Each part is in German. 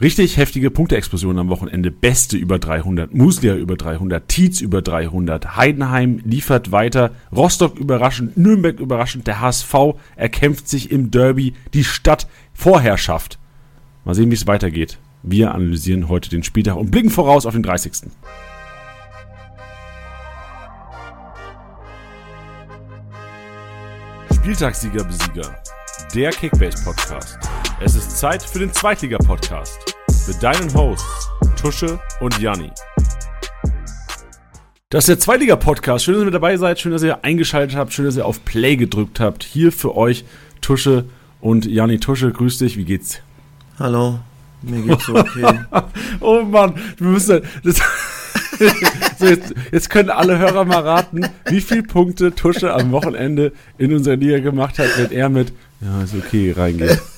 Richtig heftige Punkteexplosion am Wochenende. Beste über 300, Muslia über 300, Tietz über 300, Heidenheim liefert weiter, Rostock überraschend, Nürnberg überraschend, der HSV erkämpft sich im Derby die Stadtvorherrschaft. Mal sehen, wie es weitergeht. Wir analysieren heute den Spieltag und blicken voraus auf den 30. Spieltagssieger Besieger. Der Kickbase Podcast. Es ist Zeit für den Zweitliga Podcast mit deinen Hosts Tusche und Janni. Das ist der Zweitliga Podcast. Schön, dass ihr mit dabei seid. Schön, dass ihr eingeschaltet habt. Schön, dass ihr auf Play gedrückt habt. Hier für euch Tusche und Janni. Tusche, grüß dich. Wie geht's? Hallo. Mir geht's okay. oh Mann, wir müssen. Das, so jetzt, jetzt, können alle Hörer mal raten, wie viele Punkte Tusche am Wochenende in unserer Liga gemacht hat, wenn er mit Ja, ist okay reingeht.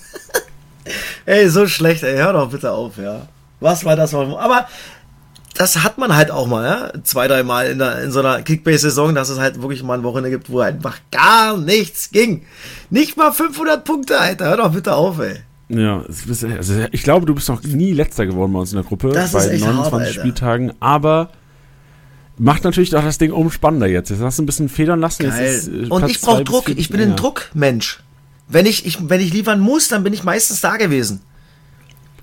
ey, so schlecht, ey, hör doch bitte auf, ja. Was war das? Aber das hat man halt auch mal, ja. Zwei, drei Mal in, der, in so einer Kickbase-Saison, dass es halt wirklich mal ein Wochenende gibt, wo einfach gar nichts ging. Nicht mal 500 Punkte, Alter. Hör doch bitte auf, ey. Ja, also ich glaube, du bist noch nie letzter geworden bei uns in der Gruppe das bei ist 29 hart, Spieltagen, aber macht natürlich auch das Ding umspannender jetzt. Jetzt hast du ein bisschen federn lassen. Ist, äh, Und ich brauche Druck, ich bin ein Druckmensch. Wenn ich, ich, wenn ich liefern muss, dann bin ich meistens da gewesen.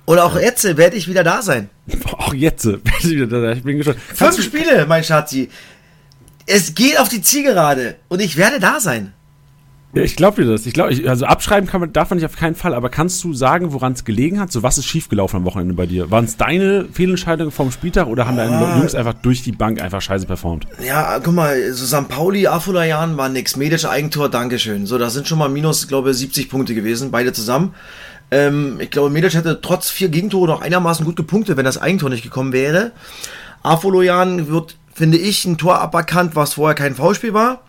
Und auch jetzt werde ich wieder da sein. Auch jetzt werde ich wieder da sein. Ich bin gespannt. Fünf Spiele, mein Schatzi. Es geht auf die Zielgerade und ich werde da sein. Ich glaube dir das. Ich glaube, also abschreiben kann man, darf man nicht auf keinen Fall. Aber kannst du sagen, woran es gelegen hat? So was ist schiefgelaufen am Wochenende bei dir? Waren es deine Fehlentscheidungen vom Spieltag oder haben deine ah. Jungs einfach durch die Bank einfach scheiße performt? Ja, guck mal, so St. Pauli, Afolayan war nix. Medisch Eigentor, Dankeschön. So, das sind schon mal minus, glaube 70 Punkte gewesen, beide zusammen. Ähm, ich glaube, Medic hätte trotz vier Gegentore noch einigermaßen gut gepunktet, wenn das Eigentor nicht gekommen wäre. Afoloyan wird, finde ich, ein Tor aberkannt, was vorher kein Foulspiel war.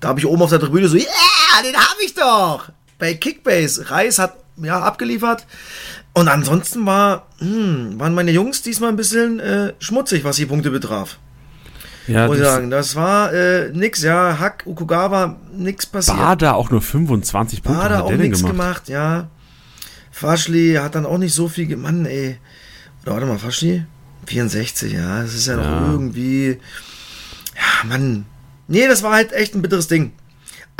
Da habe ich oben auf der Tribüne so, yeah, den habe ich doch. Bei Kickbase. Reis hat ja abgeliefert. Und ansonsten war, hm, waren meine Jungs diesmal ein bisschen äh, schmutzig, was die Punkte betraf. Ja, muss ich sagen, das war äh, nix, ja. Hack, Ukugawa, nix passiert. Bada auch nur 25 Punkte. Bada auch nichts gemacht? gemacht, ja. Faschli hat dann auch nicht so viel gemacht, ey. Oder warte mal, Faschli? 64, ja. Das ist ja, ja. noch irgendwie. Ja, Mann. Nee, das war halt echt ein bitteres Ding.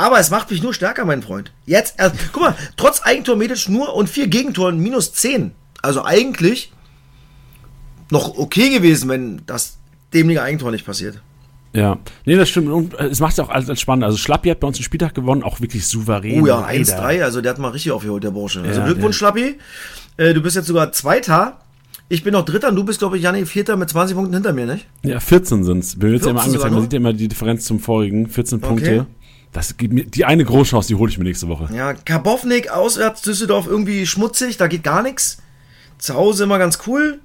Aber es macht mich nur stärker, mein Freund. Jetzt, also, guck mal, trotz Eigentor Medic nur und vier Gegentoren minus 10. Also eigentlich noch okay gewesen, wenn das dämliche Eigentor nicht passiert. Ja, nee, das stimmt. Und es macht es auch alles spannend. Also Schlappi hat bei uns den Spieltag gewonnen, auch wirklich souverän. Oh ja, 1-3, also der hat mal richtig aufgeholt, der Bursche. Also ja, Glückwunsch, Schlappi. Äh, du bist jetzt sogar Zweiter. Ich bin noch Dritter und du bist, glaube ich, Janni, Vierter mit 20 Punkten hinter mir, nicht? Ja, 14 sind es. Mir wird ja immer angezeigt, man sieht ja immer die Differenz zum vorigen. 14 okay. Das gibt mir, die eine Großchance, die hole ich mir nächste Woche. Ja, Karbovnik, auswärts Düsseldorf irgendwie schmutzig, da geht gar nichts. Zu Hause immer ganz cool.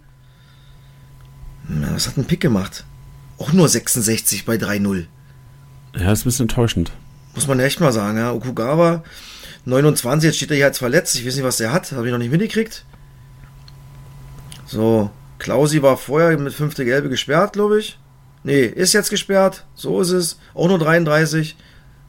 was hat ein Pick gemacht? Auch nur 66 bei 3-0. Ja, ist ein bisschen enttäuschend. Muss man echt mal sagen, ja. Okugawa, 29, jetzt steht er hier als verletzt. Ich weiß nicht, was der hat. Habe ich noch nicht mitgekriegt. So, Klausi war vorher mit fünfte Gelbe gesperrt, glaube ich. Nee, ist jetzt gesperrt. So ist es. Auch nur 33.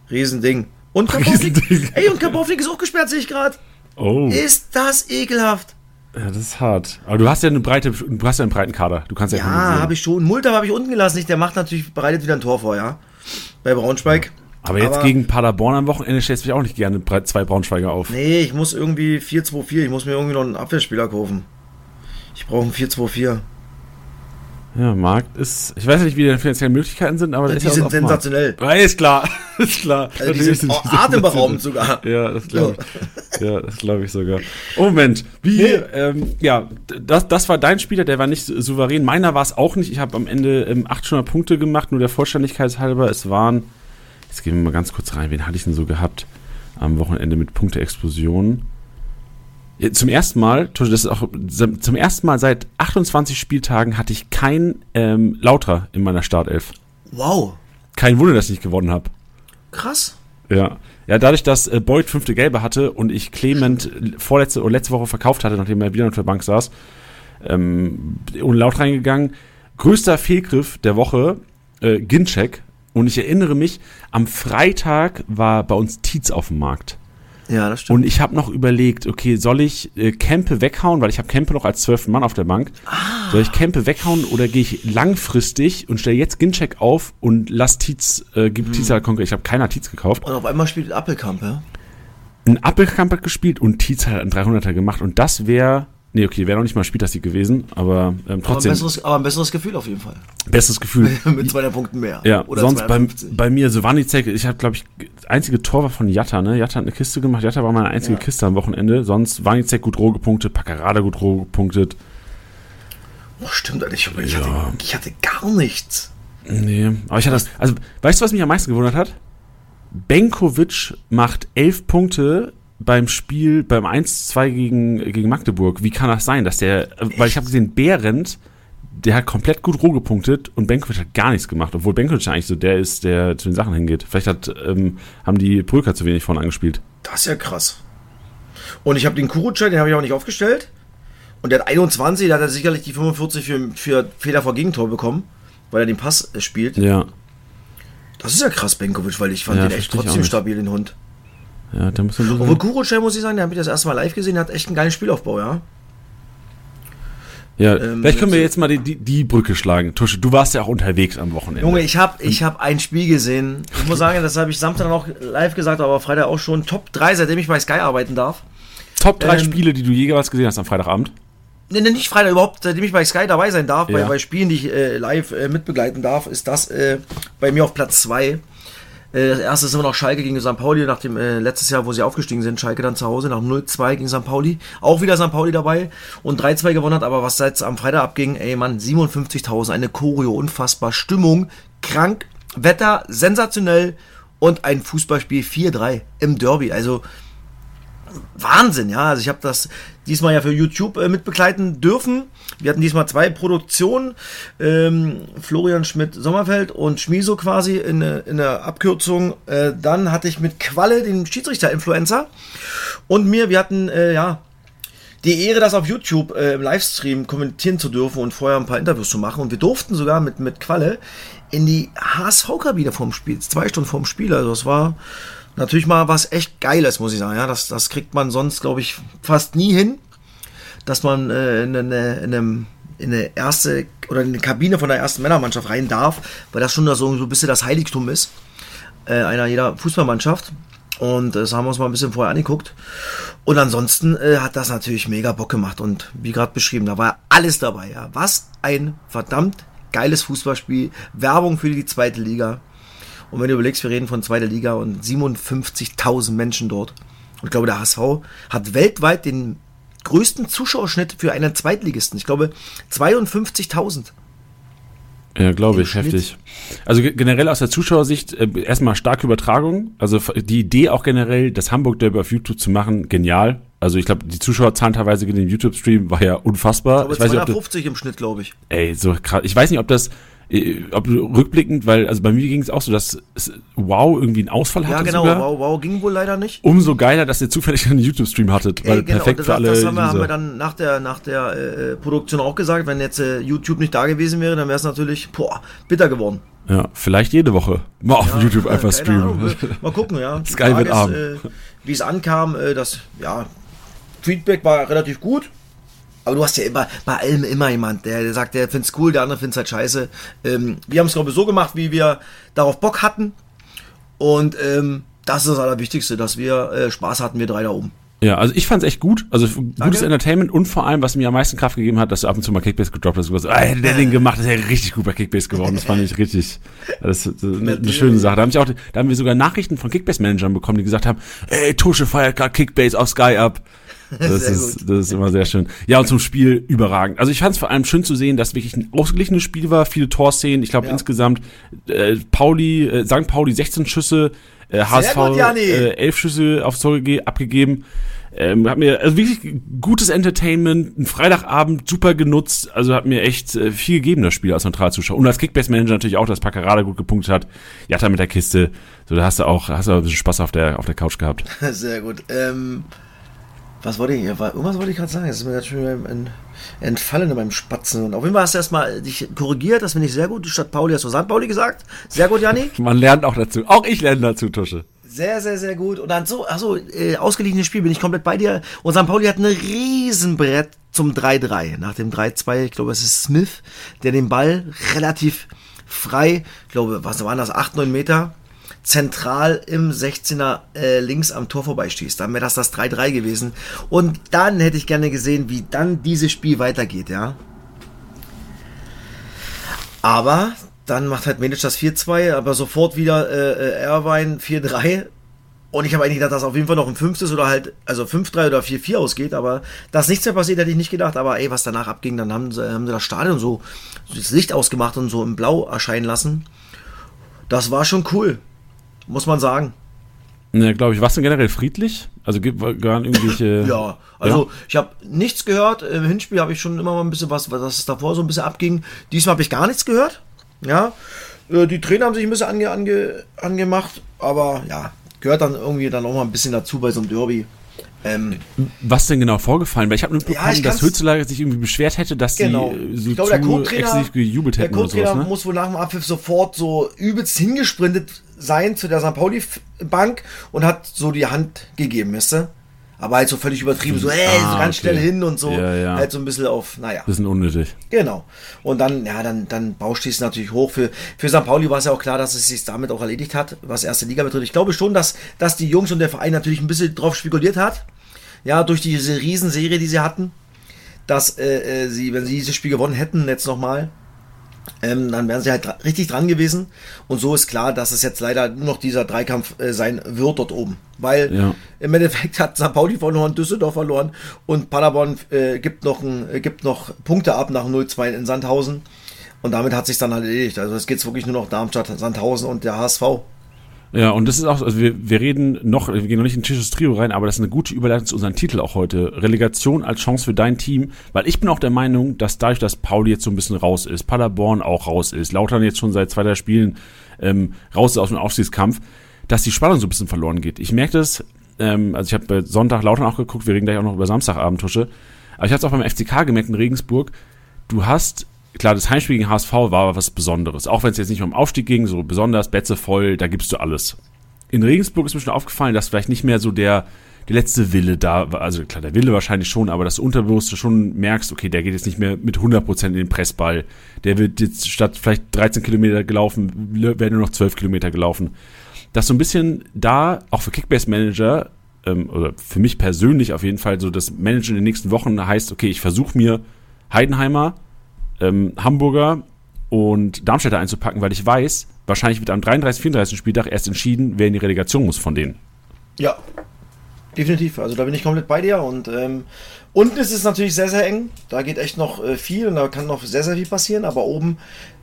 Riesending. Und Kabownik. Ey, und Kabownik ist auch gesperrt, sehe ich gerade. Oh. Ist das ekelhaft. Ja, das ist hart. Aber du hast ja eine breite, du hast ja einen breiten Kader. Du kannst ja. Ja, habe ich schon. Mulder habe ich unten gelassen. Der macht natürlich bereitet wieder ein Tor vor, ja. Bei Braunschweig. Ja. Aber jetzt Aber, gegen Paderborn am Wochenende stellst du mich auch nicht gerne zwei Braunschweiger auf. Nee, ich muss irgendwie 4-2-4. Ich muss mir irgendwie noch einen Abwehrspieler kaufen. Ich brauche einen 4-2-4. Ja, Markt ist. Ich weiß nicht, wie die finanziellen Möglichkeiten sind, aber ja, die sind sensationell. Ja, ist klar. ist klar. Also die sind auch atemberaubend sogar. Ja, das glaube ich. ja, das glaube ich sogar. Oh, Moment. Wie, nee. ähm, ja, das, das war dein Spieler, der war nicht souverän. Meiner war es auch nicht. Ich habe am Ende ähm, 800 Punkte gemacht, nur der Vollständigkeit halber. Es waren, jetzt gehen wir mal ganz kurz rein. Wen hatte ich denn so gehabt am Wochenende mit Punkte-Explosionen? Zum ersten Mal, das ist auch zum ersten Mal seit 28 Spieltagen hatte ich kein ähm, Lautra in meiner Startelf. Wow. Kein Wunder, dass ich nicht gewonnen habe. Krass. Ja. Ja, dadurch, dass äh, Boyd fünfte Gelbe hatte und ich Clement vorletzte oder letzte Woche verkauft hatte, nachdem er wieder auf der Bank saß, ähm, ohne Laut reingegangen. Größter Fehlgriff der Woche, äh, Gincheck. Und ich erinnere mich, am Freitag war bei uns Tietz auf dem Markt. Ja, das stimmt. Und ich habe noch überlegt, okay, soll ich äh, Kempe weghauen, weil ich habe Kempe noch als zwölften Mann auf der Bank. Ah. Soll ich Kempe weghauen oder gehe ich langfristig und stelle jetzt Gincheck auf und lass Tietz, äh, gibt hm. Tietz halt konkret. Ich habe keiner Tietz gekauft. Und auf einmal spielt Appelkamp, ja? Ein Appelkamp hat gespielt und Tietz hat einen 300er gemacht und das wäre Nee, okay, wäre noch nicht mal Spieltagssieg gewesen, aber ähm, trotzdem. Aber ein, besseres, aber ein besseres Gefühl auf jeden Fall. Besseres Gefühl. Mit zwei Punkten mehr. Ja, Oder sonst bei, bei mir, so Wanizek, ich habe, glaube ich, einzige Tor war von Jatta, ne? Jatta hat eine Kiste gemacht, Jatta war meine einzige ja. Kiste am Wochenende. Sonst Wanizek gut roh gepunktet, Paccarada gut roh gepunktet. Oh, stimmt, ich, ich, ja. hatte, ich hatte gar nichts. Nee, aber ich hatte das, also, weißt du, was mich am meisten gewundert hat? Benkovic macht elf Punkte beim Spiel, beim 1-2 gegen, gegen Magdeburg. Wie kann das sein, dass der, weil ich habe gesehen, Behrendt, der hat komplett gut roh gepunktet und Benkovic hat gar nichts gemacht, obwohl Benkovic eigentlich so der ist, der zu den Sachen hingeht. Vielleicht hat, ähm, haben die Brücker zu wenig vorne angespielt. Das ist ja krass. Und ich habe den Kurucay, den habe ich auch nicht aufgestellt. Und der hat 21, da hat er sicherlich die 45 für, für Fehler vor Gegentor bekommen, weil er den Pass spielt. Ja. Das ist ja krass, Benkovic, weil ich fand ja, den echt trotzdem stabil, den Hund. Ja, der muss ein Obwohl Kurochel, muss ich sagen, der habe ich das erste Mal live gesehen, der hat echt einen geilen Spielaufbau, ja. Ja, ähm, vielleicht können wir jetzt mal die, die, die, Brücke schlagen. Tusche, du warst ja auch unterwegs am Wochenende. Junge, ich habe ich hab ein Spiel gesehen. Ich muss sagen, das habe ich Samstag noch live gesagt, aber Freitag auch schon. Top 3, seitdem ich bei Sky arbeiten darf. Top 3 ähm, Spiele, die du jeweils gesehen hast am Freitagabend? Nee, nee, nicht Freitag überhaupt, seitdem ich bei Sky dabei sein darf, ja. bei, bei Spielen, die ich äh, live äh, mitbegleiten darf, ist das äh, bei mir auf Platz 2. Äh, das erste ist immer noch Schalke gegen St. Pauli, nach dem äh, letztes Jahr, wo sie aufgestiegen sind, Schalke dann zu Hause nach 0-2 gegen St. Pauli. Auch wieder St. Pauli dabei und 3-2 gewonnen hat, aber was seit am Freitag abging, ey Mann, 57.000, eine Choreo, unfassbar, Stimmung, krank, Wetter, sensationell und ein Fußballspiel 4-3 im Derby. Also Wahnsinn, ja. Also ich habe das diesmal ja für YouTube äh, mitbegleiten dürfen. Wir hatten diesmal zwei Produktionen, ähm, Florian Schmidt-Sommerfeld und Schmiso quasi in, in der Abkürzung. Äh, dann hatte ich mit Qualle, den Schiedsrichter-Influencer, und mir, wir hatten, äh, ja, die Ehre, das auf YouTube äh, im Livestream kommentieren zu dürfen und vorher ein paar Interviews zu machen. Und wir durften sogar mit, mit Qualle in die HSV-Kabine vorm Spiel, zwei Stunden vorm Spiel. Also es war natürlich mal was echt Geiles, muss ich sagen. Ja, das, das kriegt man sonst, glaube ich, fast nie hin, dass man äh, in, eine, in, einem, in eine erste oder in eine Kabine von der ersten Männermannschaft rein darf, weil das schon so, so ein bisschen das Heiligtum ist äh, einer jeder Fußballmannschaft. Und das haben wir uns mal ein bisschen vorher angeguckt. Und ansonsten äh, hat das natürlich mega Bock gemacht. Und wie gerade beschrieben, da war alles dabei. Ja. Was ein verdammt geiles Fußballspiel. Werbung für die zweite Liga. Und wenn du überlegst, wir reden von zweiter Liga und 57.000 Menschen dort. Und ich glaube, der HSV hat weltweit den größten Zuschauerschnitt für einen Zweitligisten. Ich glaube, 52.000. Ja, glaube ich, Schnitt. heftig. Also generell aus der Zuschauersicht äh, erstmal starke Übertragung. Also die Idee auch generell, das Hamburg Derby auf YouTube zu machen, genial. Also ich glaube, die Zuschauerzahlen teilweise in dem YouTube-Stream war ja unfassbar. Aber ich weiß 250 nicht, das, im Schnitt, glaube ich. Ey, so krass. Ich weiß nicht, ob das äh, ob rückblickend, weil also bei mir ging es auch so, dass Wow irgendwie einen Ausfall hatte. Ja, genau, sogar. Wow, wow ging wohl leider nicht. Umso geiler, dass ihr zufällig einen YouTube-Stream hattet, weil genau, perfekt das, für alle. Das haben wir, haben wir dann nach der, nach der äh, Produktion auch gesagt, wenn jetzt äh, YouTube nicht da gewesen wäre, dann wäre es natürlich boah, bitter geworden. Ja, vielleicht jede Woche mal auf ja, YouTube einfach streamen. Mal gucken, ja. Sky wird arm. Äh, Wie es ankam, äh, das, ja, Feedback war relativ gut. Aber du hast ja immer bei allem immer jemand, der, der sagt, der find's cool, der andere find's halt scheiße. Ähm, wir haben es, glaube ich, so gemacht, wie wir darauf Bock hatten. Und ähm, das ist das Allerwichtigste, dass wir äh, Spaß hatten, wir drei da oben. Ja, also ich fand's echt gut. Also gutes Danke. Entertainment und vor allem, was mir am meisten Kraft gegeben hat, dass du ab und zu mal Kickbase gedroppt hast. Und so, ah, hätte der den gemacht, das wäre richtig gut bei Kickbase geworden. Das fand ich richtig, das ist eine, eine schöne Sache. Da haben, ich auch, da haben wir sogar Nachrichten von Kickbase-Managern bekommen, die gesagt haben, ey, Tusche feiert gerade Kickbase auf Sky ab. Das ist, das ist immer sehr schön. Ja, und zum Spiel überragend. Also ich fand es vor allem schön zu sehen, dass wirklich ein ausgeglichenes Spiel war, viele Torszenen. Ich glaube ja. insgesamt äh, Pauli, äh, St. Pauli 16 Schüsse, äh, HSV gut, äh, 11 Schüsse aufs Tor abgegeben. Ähm, hat mir also wirklich gutes Entertainment, ein Freitagabend super genutzt, also hat mir echt äh, viel gegeben das Spiel als Neutralzuschauer und als Kickbase Manager natürlich auch, dass Packerada gut gepunktet hat. Jatta mit der Kiste, so da hast du auch hast du ein bisschen Spaß auf der auf der Couch gehabt. Sehr gut. Ähm was wollte ich, irgendwas wollte ich gerade sagen, das ist mir ganz schön entfallen in meinem Spatzen. Und auf jeden Fall hast du erstmal dich korrigiert, das finde ich sehr gut. Statt Pauli hast du St. Pauli gesagt. Sehr gut, Janni. Man lernt auch dazu. Auch ich lerne dazu, Tusche. Sehr, sehr, sehr gut. Und dann so, achso, äh, ausgeglichenes Spiel, bin ich komplett bei dir. Und St. Pauli hat ein Riesenbrett zum 3-3. Nach dem 3-2, ich glaube, es ist Smith, der den Ball relativ frei, ich glaube, was waren das, 8, 9 Meter, zentral im 16er äh, links am Tor vorbeischießt. Dann wäre das das 3-3 gewesen. Und dann hätte ich gerne gesehen, wie dann dieses Spiel weitergeht, ja. Aber dann macht halt Medic das 4-2, aber sofort wieder äh, äh Erwein 4-3. Und ich habe eigentlich gedacht, dass auf jeden Fall noch ein fünftes oder halt, also 5-3 oder 4-4 ausgeht, aber dass nichts mehr passiert, hätte ich nicht gedacht. Aber ey, was danach abging, dann haben sie, haben sie das Stadion so, das Licht ausgemacht und so im Blau erscheinen lassen. Das war schon cool, muss man sagen. Ja, glaube ich. Was denn generell friedlich? Also gibt gar irgendwelche. ja, also ja? ich habe nichts gehört. Im Hinspiel habe ich schon immer mal ein bisschen was, was es davor so ein bisschen abging. Diesmal habe ich gar nichts gehört. Ja, äh, die Trainer haben sich ein bisschen ange, ange, angemacht, aber ja, gehört dann irgendwie dann auch mal ein bisschen dazu bei so einem Derby. Ähm, Was denn genau vorgefallen? Weil ich habe nur ja, dass Hützelager sich irgendwie beschwert hätte, dass genau. die so ich glaube, der Co-Trainer gejubelt hätten der Co-Trainer ne? muss wohl nach dem Abpfiff sofort so übelst hingesprintet sein zu der St. Pauli-Bank und hat so die Hand gegeben, wisst ihr? aber halt so völlig übertrieben, so, ey, ah, so ganz okay. schnell hin und so, ja, ja. halt so ein bisschen auf, naja. Bisschen unnötig. Genau. Und dann, ja, dann, dann bauscht es natürlich hoch. Für, für St. Pauli war es ja auch klar, dass es sich damit auch erledigt hat, was erste Liga betrifft. Ich glaube schon, dass, dass die Jungs und der Verein natürlich ein bisschen drauf spekuliert hat, ja, durch diese Riesenserie, die sie hatten, dass äh, äh sie, wenn sie dieses Spiel gewonnen hätten, jetzt nochmal, ähm, dann wären sie halt richtig dran gewesen. Und so ist klar, dass es jetzt leider nur noch dieser Dreikampf äh, sein wird dort oben. Weil ja. im Endeffekt hat St. Pauli verloren, Düsseldorf verloren und Paderborn äh, gibt, noch ein, äh, gibt noch Punkte ab nach 0-2 in Sandhausen. Und damit hat sich dann halt erledigt. Also es geht wirklich nur noch Darmstadt, Sandhausen und der HSV. Ja, und das ist auch, also wir, wir reden noch, wir gehen noch nicht in Tisches Trio rein, aber das ist eine gute Überleitung zu unserem Titel auch heute. Relegation als Chance für dein Team, weil ich bin auch der Meinung, dass dadurch, dass Pauli jetzt so ein bisschen raus ist, Paderborn auch raus ist, Lautern jetzt schon seit zwei, drei Spielen ähm, raus ist aus dem Aufstiegskampf, dass die Spannung so ein bisschen verloren geht. Ich merke das, ähm, also ich habe bei Sonntag Lautern auch geguckt, wir reden gleich auch noch über Samstagabend, Tusche, aber ich habe es auch beim FCK gemerkt in Regensburg, du hast klar, das Heimspiel gegen HSV war was Besonderes. Auch wenn es jetzt nicht um Aufstieg ging, so besonders, Betze voll, da gibst du alles. In Regensburg ist mir schon aufgefallen, dass vielleicht nicht mehr so der, der letzte Wille da war. Also klar, der Wille wahrscheinlich schon, aber das Unterbewusste schon merkst, okay, der geht jetzt nicht mehr mit 100% in den Pressball. Der wird jetzt statt vielleicht 13 Kilometer gelaufen, werden nur noch 12 Kilometer gelaufen. Dass so ein bisschen da, auch für Kickbase-Manager, ähm, oder für mich persönlich auf jeden Fall, so das Managen in den nächsten Wochen heißt, okay, ich versuche mir Heidenheimer, ähm, Hamburger und Darmstädter einzupacken, weil ich weiß, wahrscheinlich wird am 33, 34. Spieltag erst entschieden, wer in die Relegation muss von denen. Ja, definitiv. Also da bin ich komplett bei dir und ähm, unten ist es natürlich sehr, sehr eng. Da geht echt noch äh, viel und da kann noch sehr, sehr viel passieren, aber oben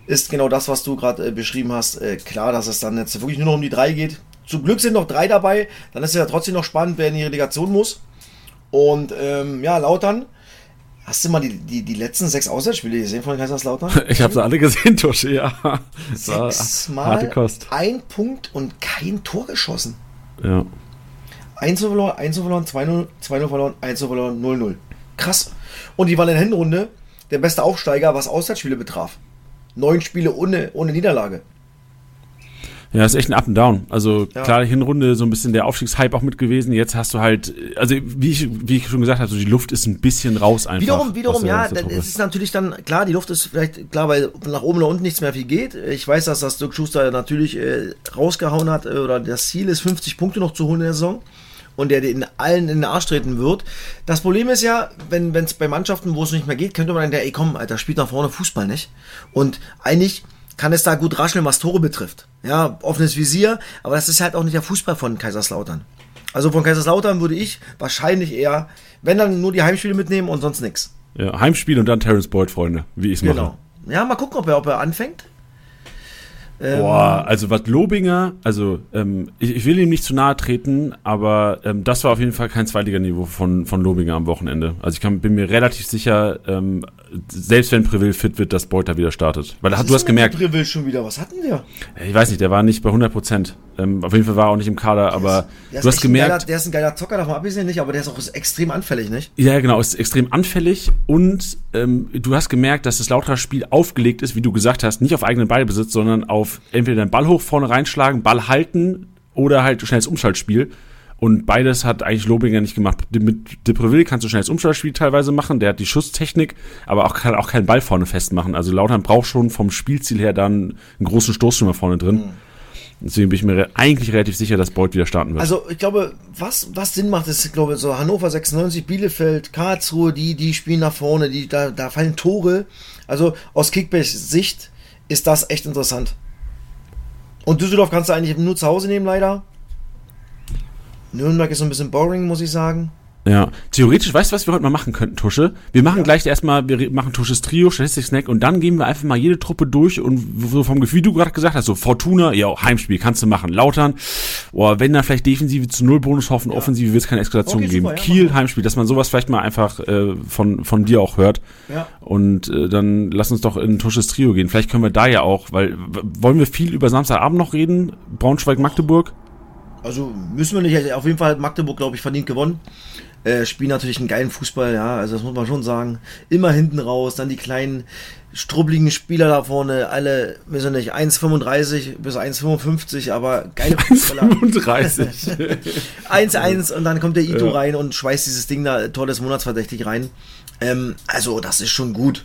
ist genau das, was du gerade äh, beschrieben hast, äh, klar, dass es dann jetzt wirklich nur noch um die drei geht. Zum Glück sind noch drei dabei, dann ist es ja trotzdem noch spannend, wer in die Relegation muss. Und ähm, ja, Lautern Hast du mal die, die, die letzten sechs Auswärtsspiele gesehen von Kaiserslautern? Ich habe sie alle gesehen, Tusche, ja. Sechsmal ein Punkt und kein Tor geschossen. Ja. 1 verloren, 1 verloren, 2-0, 2-0 verloren, 1 verloren, 0-0. Krass. Und die waren in der Hinrunde der beste Aufsteiger, was Auswärtsspiele betraf. Neun Spiele ohne, ohne Niederlage. Ja, ist echt ein Up and Down. Also ja. klar, Hinrunde so ein bisschen der Aufstiegshype auch mit gewesen. Jetzt hast du halt, also wie ich, wie ich schon gesagt habe, so die Luft ist ein bisschen raus einfach. Wiederum, wiederum, ja, dann ist es natürlich dann, klar, die Luft ist vielleicht, klar, weil nach oben oder unten nichts mehr viel geht. Ich weiß, dass das Dirk Schuster natürlich äh, rausgehauen hat, äh, oder das Ziel ist, 50 Punkte noch zu holen in der Saison und der in allen in den Arsch treten wird. Das Problem ist ja, wenn es bei Mannschaften, wo es nicht mehr geht, könnte man dann, ey komm, Alter, spielt nach vorne Fußball nicht. Und eigentlich kann es da gut rascheln, was Tore betrifft. Ja, offenes Visier, aber das ist halt auch nicht der Fußball von Kaiserslautern. Also von Kaiserslautern würde ich wahrscheinlich eher, wenn dann nur die Heimspiele mitnehmen und sonst nichts. Ja, Heimspiel und dann Terence Boyd, Freunde, wie ich es genau. mache. Ja, mal gucken, ob er, ob er anfängt. Ähm, Boah, also was Lobinger, also ähm, ich, ich, will ihm nicht zu nahe treten, aber ähm, das war auf jeden Fall kein Zweitliganiveau von, von Lobinger am Wochenende. Also ich kann, bin mir relativ sicher, ähm, selbst wenn Preville fit wird, dass Beuter wieder startet. Weil was du hast gemerkt. Preville schon wieder, was hatten wir? Ich weiß nicht, der war nicht bei 100 Prozent. Ähm, auf jeden Fall war er auch nicht im Kader, aber ist, du hast gemerkt. Geiler, der ist ein geiler Zocker, davon abgesehen nicht, aber der ist auch extrem anfällig, nicht? Ja, genau, ist extrem anfällig und ähm, du hast gemerkt, dass das lauterer Spiel aufgelegt ist, wie du gesagt hast, nicht auf eigenen Ballbesitz, sondern auf entweder den Ball hoch vorne reinschlagen, Ball halten oder halt schnelles Umschaltspiel. Und beides hat eigentlich Lobinger nicht gemacht. Mit Depreville kannst du schnelles Umschaltspiel teilweise machen, der hat die Schusstechnik, aber auch kann auch keinen Ball vorne festmachen. Also Lautern braucht schon vom Spielziel her dann einen großen Stoßstürmer vorne drin. Mhm. Deswegen bin ich mir eigentlich relativ sicher, dass Beuth wieder starten wird. Also ich glaube, was, was Sinn macht, ist, ich glaube, so Hannover 96, Bielefeld, Karlsruhe, die, die spielen nach vorne, die, da, da fallen Tore. Also aus Kickbacks Sicht ist das echt interessant. Und Düsseldorf kannst du eigentlich nur zu Hause nehmen, leider. Nürnberg ist so ein bisschen boring, muss ich sagen. Ja, theoretisch, weißt du, was wir heute mal machen könnten, Tusche? Wir machen ja. gleich erstmal, wir machen Tusches Trio, Statistik-Snack und dann gehen wir einfach mal jede Truppe durch und so vom Gefühl, wie du gerade gesagt hast, so Fortuna, ja, Heimspiel kannst du machen. Lautern, boah, wenn da vielleicht Defensive zu Null Bonus hoffen, ja. Offensive wird es keine Eskalation okay, geben. Super, ja, Kiel, Heimspiel, dass man sowas vielleicht mal einfach äh, von, von dir auch hört. Ja. Und äh, dann lass uns doch in Tusches Trio gehen. Vielleicht können wir da ja auch, weil wollen wir viel über Samstagabend noch reden? Braunschweig-Magdeburg? Also müssen wir nicht. Auf jeden Fall hat Magdeburg, glaube ich, verdient gewonnen. Äh, spielen natürlich einen geilen Fußball, ja, also das muss man schon sagen. Immer hinten raus, dann die kleinen strubbligen Spieler da vorne, alle, wir sind nicht, 1,35 bis 1,55, aber geile Fußballer. 1,35. 1,1 und dann kommt der Ito ja. rein und schweißt dieses Ding da, Tor des Monats verdächtig rein. Ähm, also, das ist schon gut.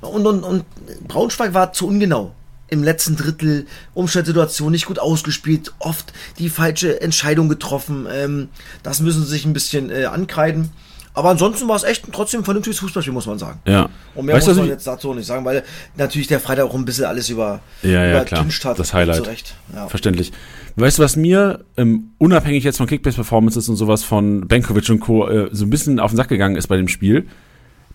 Und, und, und Braunschweig war zu ungenau im letzten Drittel Umstellsituation nicht gut ausgespielt, oft die falsche Entscheidung getroffen. Ähm, das müssen sie sich ein bisschen äh, ankreiden. Aber ansonsten war es echt trotzdem ein vernünftiges Fußballspiel, muss man sagen. Ja. Und mehr weißt muss man jetzt dazu nicht sagen, weil natürlich der Freitag auch ein bisschen alles über, ja, ja, klar. hat. Das Highlight. Ja. Verständlich. Weißt du, was mir, ähm, unabhängig jetzt von Kickbase-Performances und sowas von Benkovic und Co., äh, so ein bisschen auf den Sack gegangen ist bei dem Spiel?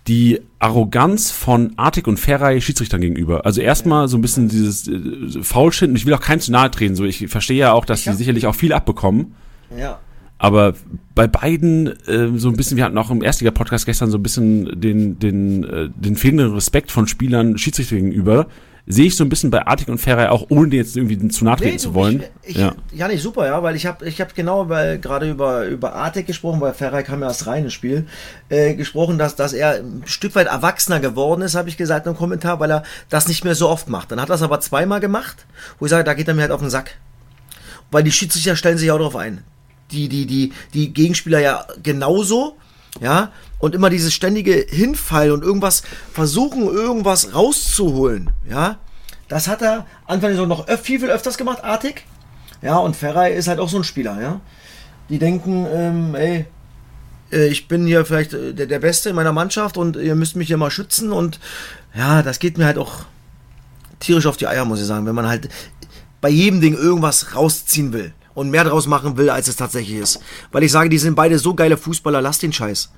Die Arroganz von Artig und Ferrei Schiedsrichtern gegenüber. Also erstmal so ein bisschen dieses äh, Faulschinden. Ich will auch keinem zu nahe treten. So, ich verstehe ja auch, dass die sicherlich auch viel abbekommen. Ja. Aber bei beiden äh, so ein bisschen, wir hatten auch im Erstliga-Podcast gestern so ein bisschen den, den, äh, den fehlenden Respekt von Spielern Schiedsrichter gegenüber sehe ich so ein bisschen bei Artig und Ferrei auch, ohne jetzt irgendwie zu nahe treten nee, zu wollen. Ich, ich, ja. ja, nicht super, ja, weil ich habe ich hab genau gerade über, über Artig gesprochen, weil Ferrei kam ja erst rein ins Spiel, äh, gesprochen, dass, dass er ein Stück weit erwachsener geworden ist, habe ich gesagt im Kommentar, weil er das nicht mehr so oft macht. Dann hat er es aber zweimal gemacht, wo ich sage, da geht er mir halt auf den Sack. Weil die Schiedsrichter stellen sich auch darauf ein. Die, die, die, die Gegenspieler ja genauso, ja, und immer dieses ständige Hinfallen und irgendwas versuchen, irgendwas rauszuholen, ja, das hat er Anfang so noch viel, viel öfters gemacht, artig. Ja, und Ferrei ist halt auch so ein Spieler, ja. Die denken, ähm, ey, äh, ich bin hier vielleicht äh, der, der Beste in meiner Mannschaft und ihr müsst mich hier mal schützen und ja, das geht mir halt auch tierisch auf die Eier, muss ich sagen, wenn man halt bei jedem Ding irgendwas rausziehen will und mehr draus machen will, als es tatsächlich ist. Weil ich sage, die sind beide so geile Fußballer, lasst den Scheiß.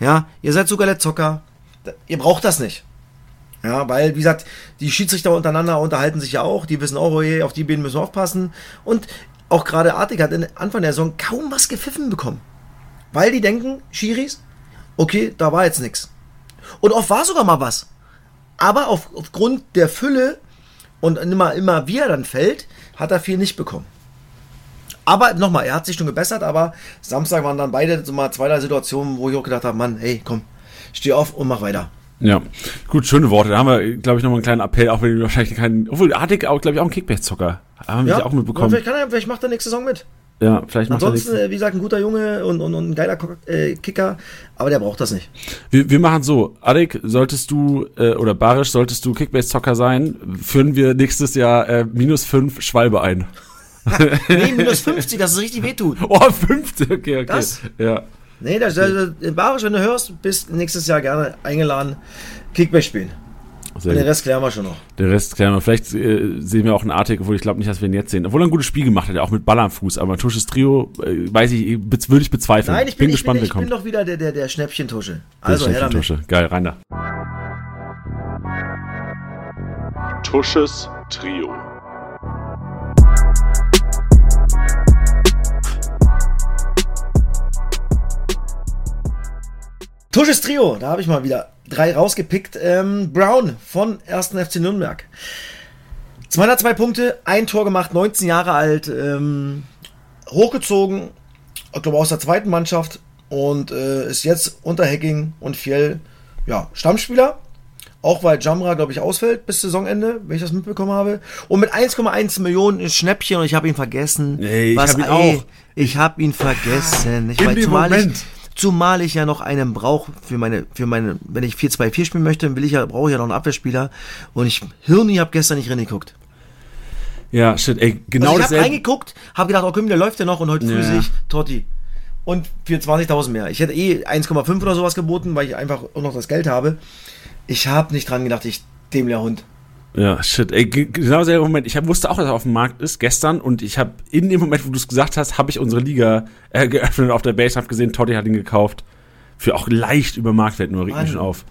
Ja, ihr seid so geile Zocker. Ihr braucht das nicht. Ja, weil, wie gesagt, die Schiedsrichter untereinander unterhalten sich ja auch. Die wissen auch, oh auf die beiden müssen wir aufpassen. Und auch gerade Artig hat Anfang der Saison kaum was gepfiffen bekommen. Weil die denken, Schiris, okay, da war jetzt nichts. Und oft war sogar mal was. Aber auf, aufgrund der Fülle und immer, immer wie er dann fällt, hat er viel nicht bekommen. Aber nochmal, er hat sich schon gebessert, aber Samstag waren dann beide so mal zwei, drei Situationen, wo ich auch gedacht habe, Mann, hey, komm, steh auf und mach weiter. Ja, gut, schöne Worte. Da haben wir, glaube ich, nochmal einen kleinen Appell, auch wenn wir wahrscheinlich keinen, obwohl Artig auch, glaube ich, auch ein Kickback-Zocker. Haben wir ja, auch mitbekommen. Vielleicht, kann er, vielleicht macht er nächste Saison mit. Ja, vielleicht macht Ansonsten, er wie gesagt, ein guter Junge und, und, und ein geiler äh, Kicker, aber der braucht das nicht. Wir, wir machen so, Adik, solltest du, äh, oder Barisch, solltest du Kickbase-Zocker sein, führen wir nächstes Jahr äh, minus fünf Schwalbe ein nee, minus 50, dass es richtig wehtut. Oh, 50, okay, okay. Das? Ja. Nee, das, das, Barisch, wenn du hörst, bist nächstes Jahr gerne eingeladen, Kickback spielen. Sehr Und den Rest klären wir schon noch. Den Rest klären wir. Vielleicht äh, sehen wir auch einen Artikel, obwohl ich glaube nicht, dass wir ihn jetzt sehen. Obwohl er ein gutes Spiel gemacht hat, auch mit Ball am Fuß. Aber Tusches Trio, äh, weiß ich, würde ich bezweifeln. Nein, ich bin, bin ich gespannt, bin, ich bin doch wieder der, der, der Schnäppchentusche. Also, der Schnäppchentusche. Geil, rein da. Tusches Trio. Tusches Trio, da habe ich mal wieder drei rausgepickt. Ähm, Brown von 1. FC Nürnberg. 202 Punkte, ein Tor gemacht, 19 Jahre alt, ähm, hochgezogen, ich glaube aus der zweiten Mannschaft und äh, ist jetzt unter Hacking und Fjell ja, Stammspieler. Auch weil Jamra, glaube ich, ausfällt bis Saisonende, wenn ich das mitbekommen habe. Und mit 1,1 Millionen ist Schnäppchen und ich habe ihn vergessen. Nee, ich Was, hab ihn ey, auch. Ich habe ihn vergessen. Ich In weiß, dem zumal, ich, Moment. Zumal ich ja noch einen brauche für meine, für meine, wenn ich 4-2-4 spielen möchte, dann will ich ja, brauche ich ja noch einen Abwehrspieler. Und ich, Hirni, habe gestern nicht reingeguckt. Ja, shit, ey, genau also ich habe reingeguckt, habe gedacht, okay, der läuft ja noch und heute früh Ja. sehe ich Totti. Und für 20.000 mehr. Ich hätte eh 1,5 oder sowas geboten, weil ich einfach auch noch das Geld habe. Ich habe nicht dran gedacht, ich dämlicher Hund. Ja, shit, ey, ge- genau selber Moment. Ich hab, wusste auch, dass er auf dem Markt ist gestern und ich habe in dem Moment, wo du es gesagt hast, habe ich unsere Liga äh, geöffnet auf der Base, habe gesehen, Totti hat ihn gekauft. Für auch leicht über Marktwert, nur regt mich schon auf.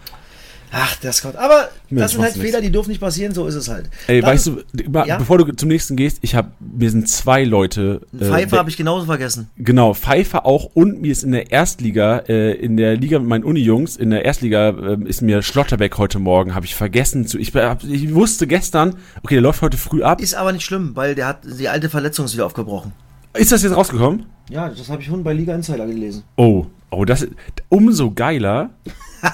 Ach, der Scott. Aber Mensch, das sind halt Fehler, die dürfen nicht passieren, so ist es halt. Ey, Dann- weißt du, Ja? bevor du zum nächsten gehst, ich habe, mir sind zwei Leute. äh, Pfeife we- habe ich genauso vergessen. Genau, Pfeiffer auch und mir ist in der Erstliga, äh, in der Liga mit meinen Uni-Jungs, in der Erstliga äh, ist mir Schlotterbeck heute Morgen, habe ich vergessen zu. Ich, hab, ich wusste gestern, okay, der läuft heute früh ab. Ist aber nicht schlimm, weil der hat die alte Verletzung ist wieder aufgebrochen. Ist das jetzt rausgekommen? Ja, das habe ich schon bei Liga Insider gelesen. Oh, oh, das ist umso geiler.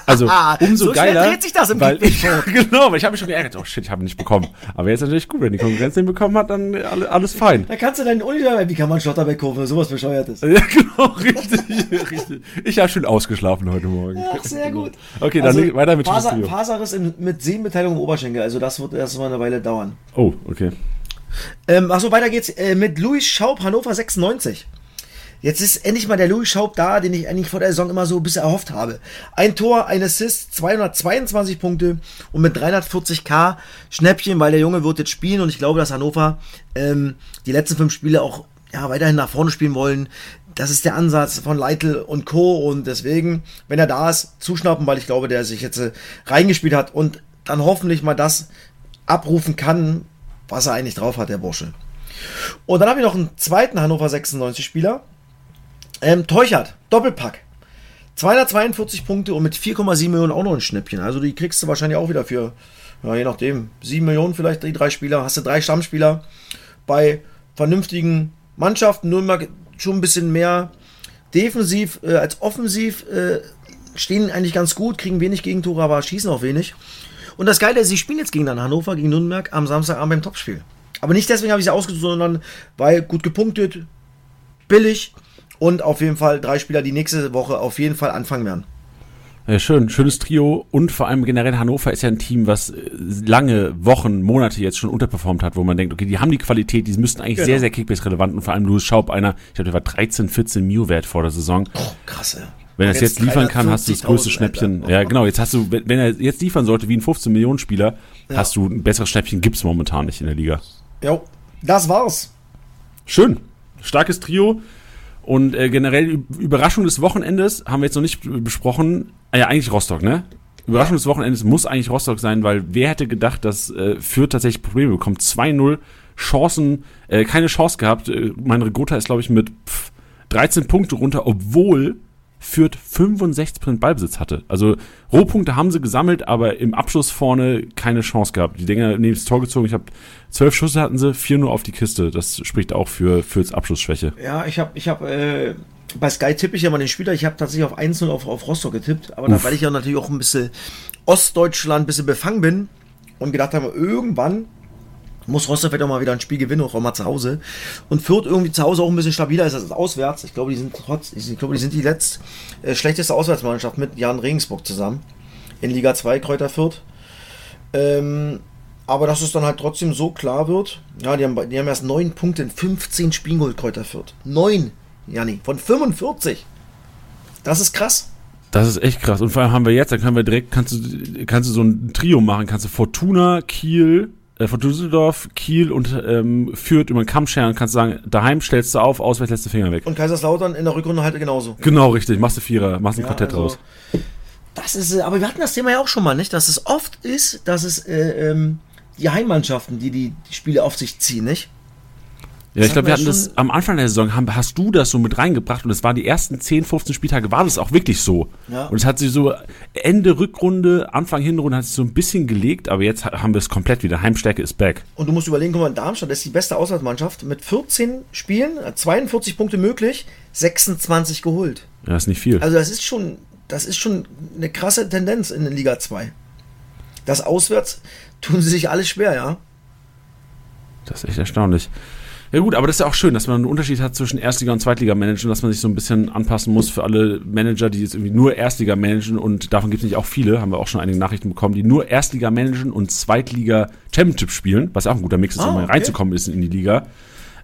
Also umso So geiler. dreht sich das im weil ich. Genau, weil ich habe mich schon geärgert. Oh shit, ich habe ihn nicht bekommen. Aber jetzt natürlich gut, wenn die Konkurrenz den bekommen hat, dann alle, alles fein. Da kannst du deinen Uni, wie kann man Schlotterbeck kaufen, sowas bescheuertes. Ja, genau, richtig, richtig. Ich habe schön ausgeschlafen heute Morgen. Ach, sehr gut. Okay, dann Also, weiter mit Faser, Trio. Faserriss in, mit Sehnenbeteiligung im Oberschenkel, also das wird erstmal eine Weile dauern. Oh, okay. Ähm, achso, weiter geht's äh, mit Louis Schaub, Hannover 96. Jetzt ist endlich mal der Louis Schaub da, den ich eigentlich vor der Saison immer so ein bisschen erhofft habe. Ein Tor, ein Assist, 222 Punkte und mit 340k Schnäppchen, weil der Junge wird jetzt spielen und ich glaube, dass Hannover ähm, die letzten fünf Spiele auch ja, weiterhin nach vorne spielen wollen. Das ist der Ansatz von Leitl und Co. Und deswegen, wenn er da ist, zuschnappen, weil ich glaube, der sich jetzt äh, reingespielt hat und dann hoffentlich mal das abrufen kann, was er eigentlich drauf hat, der Bursche. Und dann habe ich noch einen zweiten Hannover 96 Spieler. Ähm, Teuchert, Doppelpack. 242 Punkte und mit 4,7 Millionen auch noch ein Schnäppchen. Also die kriegst du wahrscheinlich auch wieder für, ja, je nachdem, 7 Millionen vielleicht, die drei Spieler. Hast du drei Stammspieler bei vernünftigen Mannschaften. Nürnberg schon ein bisschen mehr defensiv äh, als offensiv. Äh, stehen eigentlich ganz gut, kriegen wenig Gegentore, aber schießen auch wenig. Und das Geile ist, sie spielen jetzt gegen dann Hannover, gegen Nürnberg am Samstagabend beim Topspiel. Aber nicht deswegen habe ich sie ausgesucht, sondern weil gut gepunktet, billig und auf jeden Fall drei Spieler, die nächste Woche auf jeden Fall anfangen werden. Ja, schön, schönes Trio und vor allem generell Hannover ist ja ein Team, was äh, lange Wochen, Monate jetzt schon unterperformt hat, wo man denkt, okay, die haben die Qualität, die müssten eigentlich Genau. sehr, sehr Kickbase-relevant und vor allem Louis Schaub, einer, ich glaube, der war 13, 14 Mio-Wert vor der Saison. Krass, ey. Wenn er es jetzt liefern kann, hast du das größte 340.000, Schnäppchen. Alter. Ja, genau, jetzt hast du, wenn er jetzt liefern sollte wie ein 15-Millionen-Spieler, hast du ein besseres Schnäppchen, gibt's momentan nicht in der Liga. Jo, das war's. Schön. Starkes Trio. Und äh, generell Überraschung des Wochenendes haben wir jetzt noch nicht besprochen. Ah ja, eigentlich Rostock, ne? Überraschung des Wochenendes muss eigentlich Rostock sein, weil wer hätte gedacht, dass äh, Fürth tatsächlich Probleme bekommt. 2-0, Chancen, äh, keine Chance gehabt. Äh, mein Regota ist, glaube ich, mit pff, 13 Punkte runter, obwohl Fürth 65% Ballbesitz hatte. Also Rohpunkte haben sie gesammelt, aber im Abschluss vorne keine Chance gehabt. Die Dinger neben das Tor gezogen. Ich habe zwölf Schüsse hatten sie, vier nur auf die Kiste. Das spricht auch für Fürths Abschlussschwäche. Ja, ich habe, ich habe, äh, bei Sky tippe ich ja mal den Spieler. Ich habe tatsächlich auf 1-0 auf, auf Rostock getippt. Aber dann, weil ich ja natürlich auch ein bisschen Ostdeutschland ein bisschen befangen bin und gedacht habe, irgendwann muss Rostock vielleicht auch mal wieder ein Spiel gewinnen, auch mal zu Hause. Und Fürth irgendwie zu Hause auch ein bisschen stabiler ist als auswärts. Ich glaube, die sind trotz, ich glaube, die sind die letzt äh, schlechteste Auswärtsmannschaft mit Jan Regensburg zusammen. In Liga 2 Kräuter Fürth. Ähm, aber dass es dann halt trotzdem so klar wird. Ja, die haben, die haben erst 9 Punkte in 15 Spielen geholt, Kräuter Fürth. 9, Janni, von 45. Das ist krass. Das ist echt krass. Und vor allem haben wir jetzt, dann können wir direkt, kannst du, kannst du so ein Trio machen, kannst du Fortuna, Kiel, äh, Fortuna Düsseldorf, Kiel und ähm, Fürth über den Kamm scheren, kannst du sagen, daheim stellst du auf, auswärts lässt du Finger weg. Und Kaiserslautern in der Rückrunde halt genauso. Genau, richtig. Machst du Vierer, machst ein Ja, Quartett also, raus. Das ist, äh, aber wir hatten das Thema ja auch schon mal, nicht? Dass es oft ist, dass es äh, ähm, die Heimmannschaften, die, die die Spiele auf sich ziehen, nicht? Ja, ich glaube, wir hat hatten das am Anfang der Saison, haben, hast du das so mit reingebracht und es war die ersten 10, 15 Spieltage, war das auch wirklich so. Ja. Und es hat sich so Ende Rückrunde, Anfang Hinrunde hat sich so ein bisschen gelegt, aber jetzt ha- haben wir es komplett wieder. Heimstärke ist back. Und du musst überlegen, guck mal, Darmstadt ist die beste Auswärtsmannschaft mit 14 Spielen, äh, 42 Punkte möglich, 26 geholt. Ja, ist nicht viel. Also das ist schon, das ist schon eine krasse Tendenz in der Liga 2. das auswärts tun sie sich alles schwer, ja. Das ist echt erstaunlich. Ja gut, aber das ist ja auch schön, dass man einen Unterschied hat zwischen Erstliga- und Zweitliga-Managen, dass man sich so ein bisschen anpassen muss für alle Manager, die jetzt irgendwie nur Erstliga managen und davon gibt es nicht auch viele, haben wir auch schon einige Nachrichten bekommen, die nur Erstliga managen und Zweitliga Championship spielen, was auch ein guter Mix ist, Ah, um okay. reinzukommen ist in die Liga.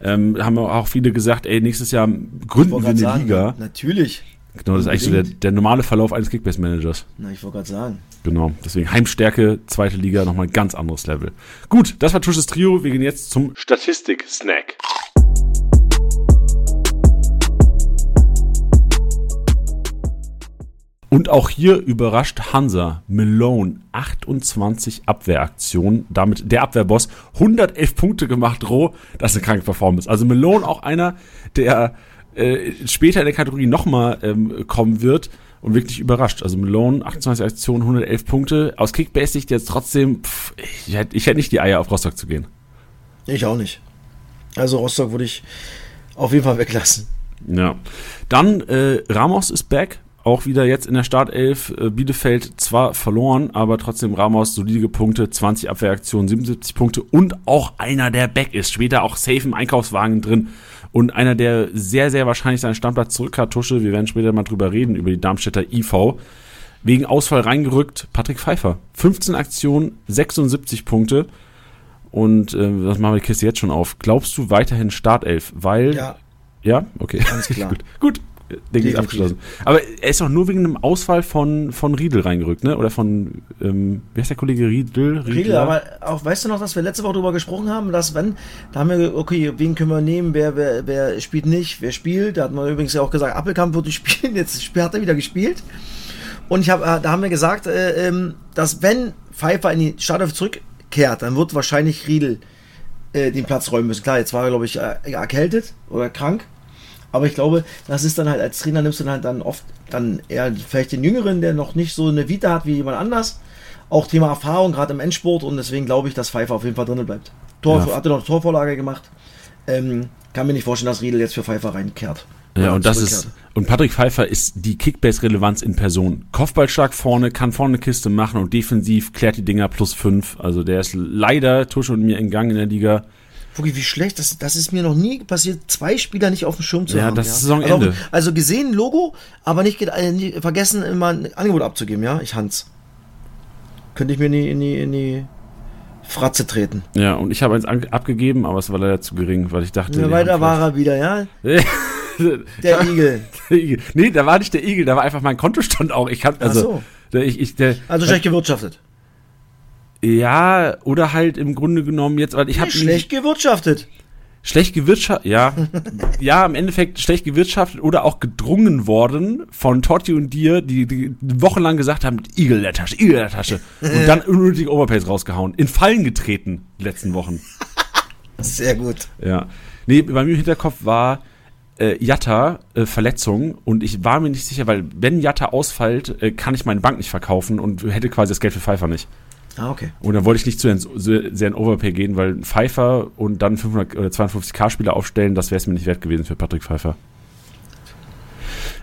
Ähm, haben auch viele gesagt, ey, nächstes Jahr gründen wir eine sagen, Liga. Natürlich. Genau, das ist eigentlich so der, der normale Verlauf eines Kickbase-Managers. Na, ich wollte gerade sagen. Genau, deswegen Heimstärke, zweite Liga, nochmal ein ganz anderes Level. Gut, das war Tusches Trio. Wir gehen jetzt zum Statistik-Snack. Und auch hier überrascht Hansa Malone 28 Abwehraktionen, damit der Abwehrboss 111 Punkte gemacht, roh. Das ist eine kranke Performance. Also Malone auch einer, der äh, später in der Kategorie nochmal ähm, kommen wird und wirklich überrascht. Also Malone 28 Aktionen, 111 Punkte. Aus Kickbase-Sicht jetzt trotzdem, pff, ich hätte ich hätte nicht die Eier auf Rostock zu gehen. Ich auch nicht. Also Rostock würde ich auf jeden Fall weglassen. Ja. Dann äh, Ramos ist back. Auch wieder jetzt in der Startelf. Äh, Bielefeld zwar verloren, aber trotzdem Ramos solide Punkte, 20 Abwehraktionen, 77 Punkte und auch einer, der back ist. Später auch safe im Einkaufswagen drin und einer, der sehr, sehr wahrscheinlich seinen Stammplatz zurück hat. Tusche, wir werden später mal drüber reden, über die Darmstädter IV. Wegen Ausfall reingerückt, Patrick Pfeiffer. 15 Aktionen, 76 Punkte. Und äh, das machen wir die Kiste jetzt schon auf. Glaubst du weiterhin Startelf? Weil Ja, ja, okay. Ganz klar. gut. Gut. Ding ist abgeschlossen. Aber er ist auch nur wegen einem Ausfall von, von Riedel reingerückt, ne? Oder von, ähm, wie heißt der Kollege Riedel? Riegel, aber auch, weißt du noch, dass wir letzte Woche darüber gesprochen haben, dass wenn, da haben wir, okay, wen können wir nehmen, wer, wer, wer spielt nicht, wer spielt, da hat man übrigens ja auch gesagt, Appelkamp wird nicht spielen, jetzt hat er wieder gespielt. Und ich hab, äh, da haben wir gesagt, äh, ähm, dass wenn Pfeiffer in die Startelf zurückkehrt, dann wird wahrscheinlich Riedel äh, den Platz räumen müssen. Klar, jetzt war er, glaube ich, äh, erkältet oder krank. Aber ich glaube, das ist dann halt, als Trainer nimmst du dann halt dann oft dann eher vielleicht den Jüngeren, der noch nicht so eine Vita hat wie jemand anders. Auch Thema Erfahrung, gerade im Endsport. Und deswegen glaube ich, dass Pfeiffer auf jeden Fall drinnen bleibt. Tor, Ja. Hatte noch eine Torvorlage gemacht. Ähm, kann mir nicht vorstellen, dass Riedel jetzt für Pfeiffer reinkehrt. Ja, und das ist, und Patrick Pfeiffer ist die Kickbase-Relevanz in Person. Kopfballstark vorne, kann vorne eine Kiste machen und defensiv klärt die Dinger plus fünf. Also der ist leider Tusche und mir entgangen in der Liga. Fugi, wie schlecht, das, das ist mir noch nie passiert, zwei Spieler nicht auf dem Schirm zu Ja, haben. das ist Saisonende. Also, also gesehen, Logo, aber nicht, äh, nie- vergessen, immer ein Angebot abzugeben, ja? Ich Hans. Könnte ich mir in die, in die, in die Fratze treten. Ja, und ich habe eins abgegeben, aber es war leider zu gering, weil ich dachte. Ja, weiter haben war er wieder, ja? Der Igel. Nee, da war nicht der Igel, da war einfach mein Kontostand auch. Ich Ach also, so. der, ich, ich, der, Also schlecht gewirtschaftet. Ja, oder halt im Grunde genommen jetzt, weil ich habe schlecht gewirtschaftet. schlecht gewirtschaftet, ja, ja, im Endeffekt schlecht gewirtschaftet oder auch gedrungen worden von Totti und dir, die, die wochenlang gesagt haben, Igel der Tasche, Igel der Tasche. Und dann unnötig Overpays rausgehauen. In Fallen getreten, die letzten Wochen. Sehr gut. Ja. Nee, bei mir im Hinterkopf war äh, Jatta äh, Verletzung und ich war mir nicht sicher, weil wenn Jatta ausfällt, äh, kann ich meine Bank nicht verkaufen und hätte quasi das Geld für Pfeiffer nicht. Ah, okay. Und dann wollte ich nicht zu sehr in Overpay gehen, weil Pfeiffer und dann 500 oder 250k Spieler aufstellen, das wäre es mir nicht wert gewesen für Patrick Pfeiffer.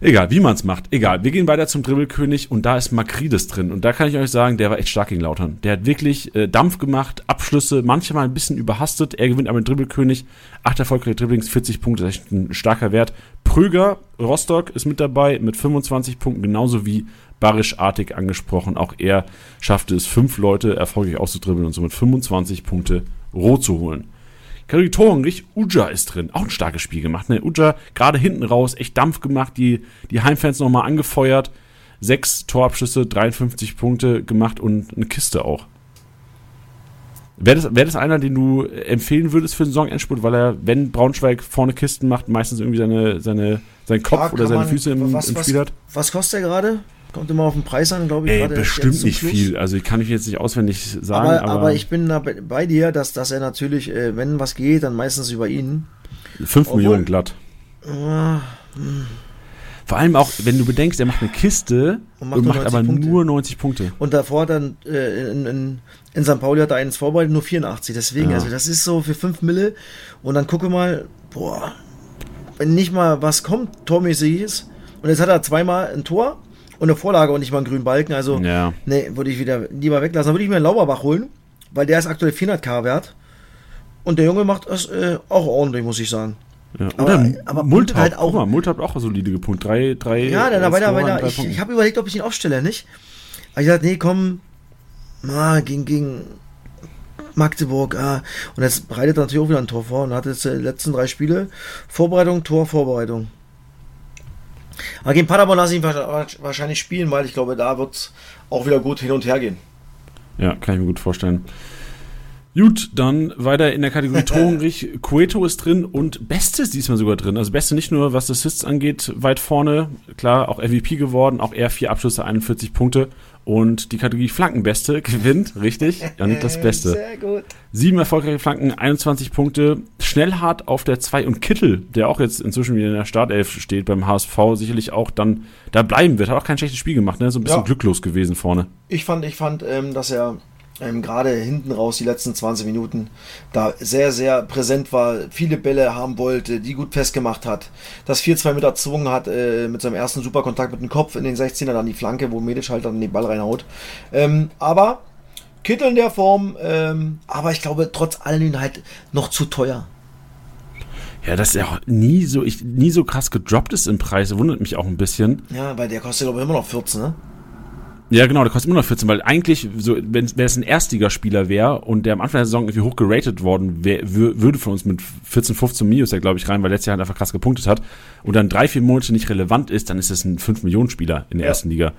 Egal, wie man es macht. Egal, wir gehen weiter zum Dribbelkönig und da ist Makrides drin. Und da kann ich euch sagen, der war echt stark gegen Lautern. Der hat wirklich äh, Dampf gemacht, Abschlüsse, manchmal ein bisschen überhastet. Er gewinnt aber den Dribbelkönig. Acht erfolgreiche Dribblings, 40 Punkte, das ist echt ein starker Wert. Pröger, Rostock ist mit dabei mit 25 Punkten, genauso wie Barisch-artig angesprochen. Auch er schaffte es, fünf Leute erfolgreich auszudribbeln und somit 25 Punkte rot zu holen. Kategorie Torhungrig, Uja ist drin. Auch ein starkes Spiel gemacht. Ne? Uja gerade hinten raus, echt Dampf gemacht, die, die Heimfans nochmal angefeuert. Sechs Torabschüsse, 53 Punkte gemacht und eine Kiste auch. Wäre das, wär das einer, den du empfehlen würdest für den Saisonendspurt, weil er, wenn Braunschweig vorne Kisten macht, meistens irgendwie seine, seine, seinen Kopf Ja, oder seine man- Füße im, was- im was- Spiel hat? Was kostet der gerade? Kommt immer auf den Preis an, glaube ich. Ey, bestimmt nicht Schluss. viel. Also ich kann ich jetzt nicht auswendig sagen, Aber, aber, aber, ich bin da bei, dir, dass, dass er natürlich, äh, wenn was geht, dann meistens über ihn. 5 Obwohl- Millionen glatt. Ah, Vor allem auch, wenn du bedenkst, er macht eine Kiste Und und macht macht, nur aber 90 Punkte. nur 90 Punkte. Und davor dann äh, in, in, in St. Pauli hat er eins vorbereitet, nur 84. Deswegen, Ja. also das ist so für 5 Mille. Und dann gucke mal, boah, wenn nicht mal was kommt, tormäßig ist. Und jetzt hat er zweimal ein Tor Und eine Vorlage und nicht mal einen grünen Balken. Also, Ja. nee, würde ich wieder lieber weglassen. Dann würde ich mir einen Lauberbach holen, weil der ist aktuell 400k wert. Und der Junge macht das äh, auch ordentlich, muss ich sagen. Ja. Aber- Oder aber Multaup. punktet halt auch- mal, Multaup hat auch solide gepunkt. Drei, drei. Ja, dann weiter, weiter. Ich, ich habe überlegt, ob ich ihn aufstelle, nicht? Aber ich dachte, nee, komm, ah, gegen, gegen Magdeburg, ah. Und jetzt bereitet er natürlich auch wieder ein Tor vor und hat jetzt die letzten drei Spiele Vorbereitung, Tor, Vorbereitung. Aber gegen Paderborn lasse ich ihn wa- wahrscheinlich spielen, weil ich glaube, da wird es auch wieder gut hin und her gehen. Ja, kann ich mir gut vorstellen. Gut, dann weiter in der Kategorie Torhungrig. Cueto ist drin und Beste ist diesmal sogar drin. Also Beste nicht nur, was Assists angeht, weit vorne. Klar, auch MVP geworden, auch er vier Abschlüsse, 41 Punkte. Und die Kategorie Flankenbeste gewinnt, richtig? Janik das Beste. Sehr gut. Sieben erfolgreiche Flanken, 21 Punkte. Schnellhart auf der 2 und Kittel, der auch jetzt inzwischen wieder in der Startelf steht beim HSV, sicherlich auch dann da bleiben wird. Hat auch kein schlechtes Spiel gemacht, ne? So ein bisschen Ja. glücklos gewesen vorne. Ich fand, ich fand, ähm, dass er ähm, gerade hinten raus die letzten 20 Minuten da sehr, sehr präsent war, viele Bälle haben wollte, die gut festgemacht hat, das 4-2 mit erzwungen hat, äh, mit seinem ersten Superkontakt mit dem Kopf in den 16er, dann die Flanke, wo Medic halt dann den Ball reinhaut. Ähm, aber Kittel in der Form, ähm, aber ich glaube trotz allem halt noch zu teuer. Ja, dass er auch nie so, ich, nie so krass gedroppt ist im Preis, wundert mich auch ein bisschen. Ja, weil der kostet glaube ich immer noch 14, ne? Ja, genau, der kostet immer noch 14, weil eigentlich, so, wenn wenn es ein Erstligaspieler wäre und der am Anfang der Saison irgendwie hoch geratet worden wär, wür- würde von uns mit 14, 15 Minus, der glaube ich rein, weil letztes Jahr halt einfach krass gepunktet hat und dann drei, vier Monate nicht relevant ist, dann ist es ein 5-Millionen-Spieler in der Ja. ersten Liga.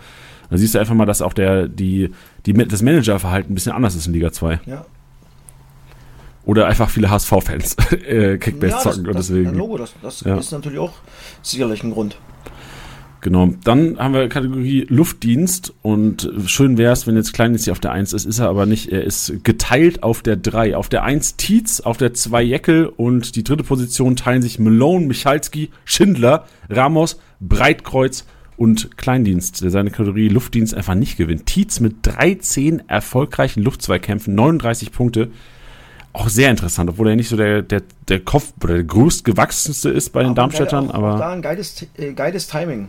Da siehst du einfach mal, dass auch der, die, die, das Managerverhalten ein bisschen anders ist in Liga 2. Ja. Oder einfach viele HSV-Fans äh, Kickbase ja, zocken und das, deswegen. Das, Logo, das, das Ja. ist natürlich auch sicherlich ein Grund. Genau. Dann haben wir Kategorie Luftdienst und schön wäre es, wenn jetzt Kleindienst hier auf der 1 ist, ist er aber nicht. Er ist geteilt auf der 3. Auf der 1 Tietz, auf der 2 Jeckel und die dritte Position teilen sich Malone, Michalski, Schindler, Ramos, Breitkreuz und Kleindienst, der seine Kategorie Luftdienst einfach nicht gewinnt. Tietz mit 13 erfolgreichen Luftzweikämpfen, 39 Punkte. Auch sehr interessant, obwohl er nicht so der, der, der Kopf oder der größtgewachsenste ist bei den Darmstädtern, geil, aber. Auch da ein geiles, äh, geiles Timing.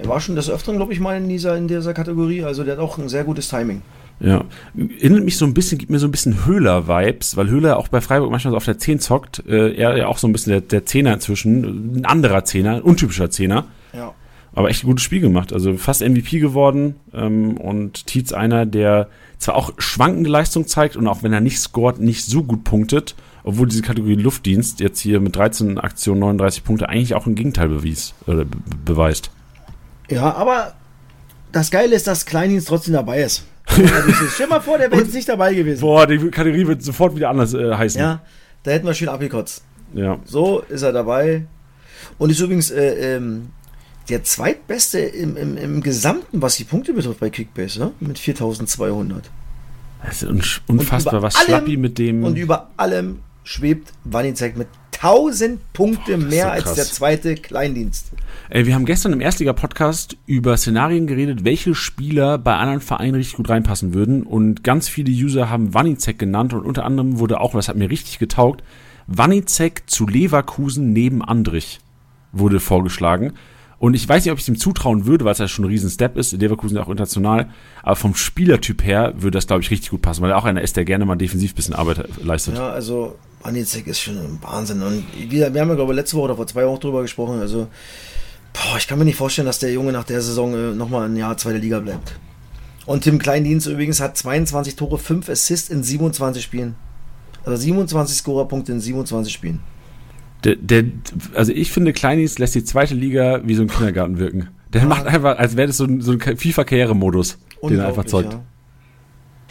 Er war schon des Öfteren, glaube ich, mal in dieser, in dieser Kategorie. Also der hat auch ein sehr gutes Timing. Ja, erinnert mich so ein bisschen, gibt mir so ein bisschen Höhler-Vibes, weil Höhler auch bei Freiburg manchmal so auf der 10 zockt. Äh, er ja auch so ein bisschen der, der Zehner inzwischen, ein anderer Zehner, ein untypischer Zehner, Ja. aber echt ein gutes Spiel gemacht. Also fast MVP geworden ähm, und Tietz einer, der zwar auch schwankende Leistung zeigt und auch wenn er nicht scoret, nicht so gut punktet, obwohl diese Kategorie Luftdienst jetzt hier mit 13 Aktionen 39 Punkte eigentlich auch ein Gegenteil bewies, oder be beweist. Ja, aber das Geile ist, dass Kleindienst trotzdem dabei ist. Also, stell mal vor, der wäre jetzt nicht dabei gewesen. Boah, die Kategorie wird sofort wieder anders äh, heißen. Ja, da hätten wir schön abgekotzt. ja. So ist er dabei. Und ist übrigens äh, ähm, der zweitbeste im, im, im Gesamten, was die Punkte betrifft bei Kickbase, ne? mit 4200. Das ist unfassbar, was allem- Schlappi mit dem. Und über allem schwebt Wanizek mit 1000 Punkte Boah, mehr so als der zweite Kleindienst. Ey, wir haben gestern im Erstliga-Podcast über Szenarien geredet, welche Spieler bei anderen Vereinen richtig gut reinpassen würden. Und ganz viele User haben Wanizek genannt und unter anderem wurde auch, das hat mir richtig getaugt, Wanizek zu Leverkusen neben Andrich wurde vorgeschlagen. Und ich weiß nicht, ob ich es ihm zutrauen würde, weil es ja schon ein riesen Step ist. Leverkusen ja auch international. Aber vom Spielertyp her würde das, glaube ich, richtig gut passen, weil er auch einer ist, der gerne mal defensiv ein bisschen Arbeit leistet. Ja, also Wanizek ist schon ein Wahnsinn. Und wir, wir haben ja, glaube ich, letzte Woche oder vor zwei Wochen drüber gesprochen. Also, boah, ich kann mir nicht vorstellen, dass der Junge nach der Saison äh, nochmal ein Jahr zweite Liga bleibt. Und Tim Kleindienst übrigens hat 22 Tore, 5 Assists in 27 Spielen. Also 27 Scorerpunkte in 27 Spielen. Der, der, also ich finde, Kleinis lässt die zweite Liga wie so ein Kindergarten wirken. Der macht einfach, als wäre das so ein, so ein FIFA-Karrieremodus, den er einfach zeugt. ja.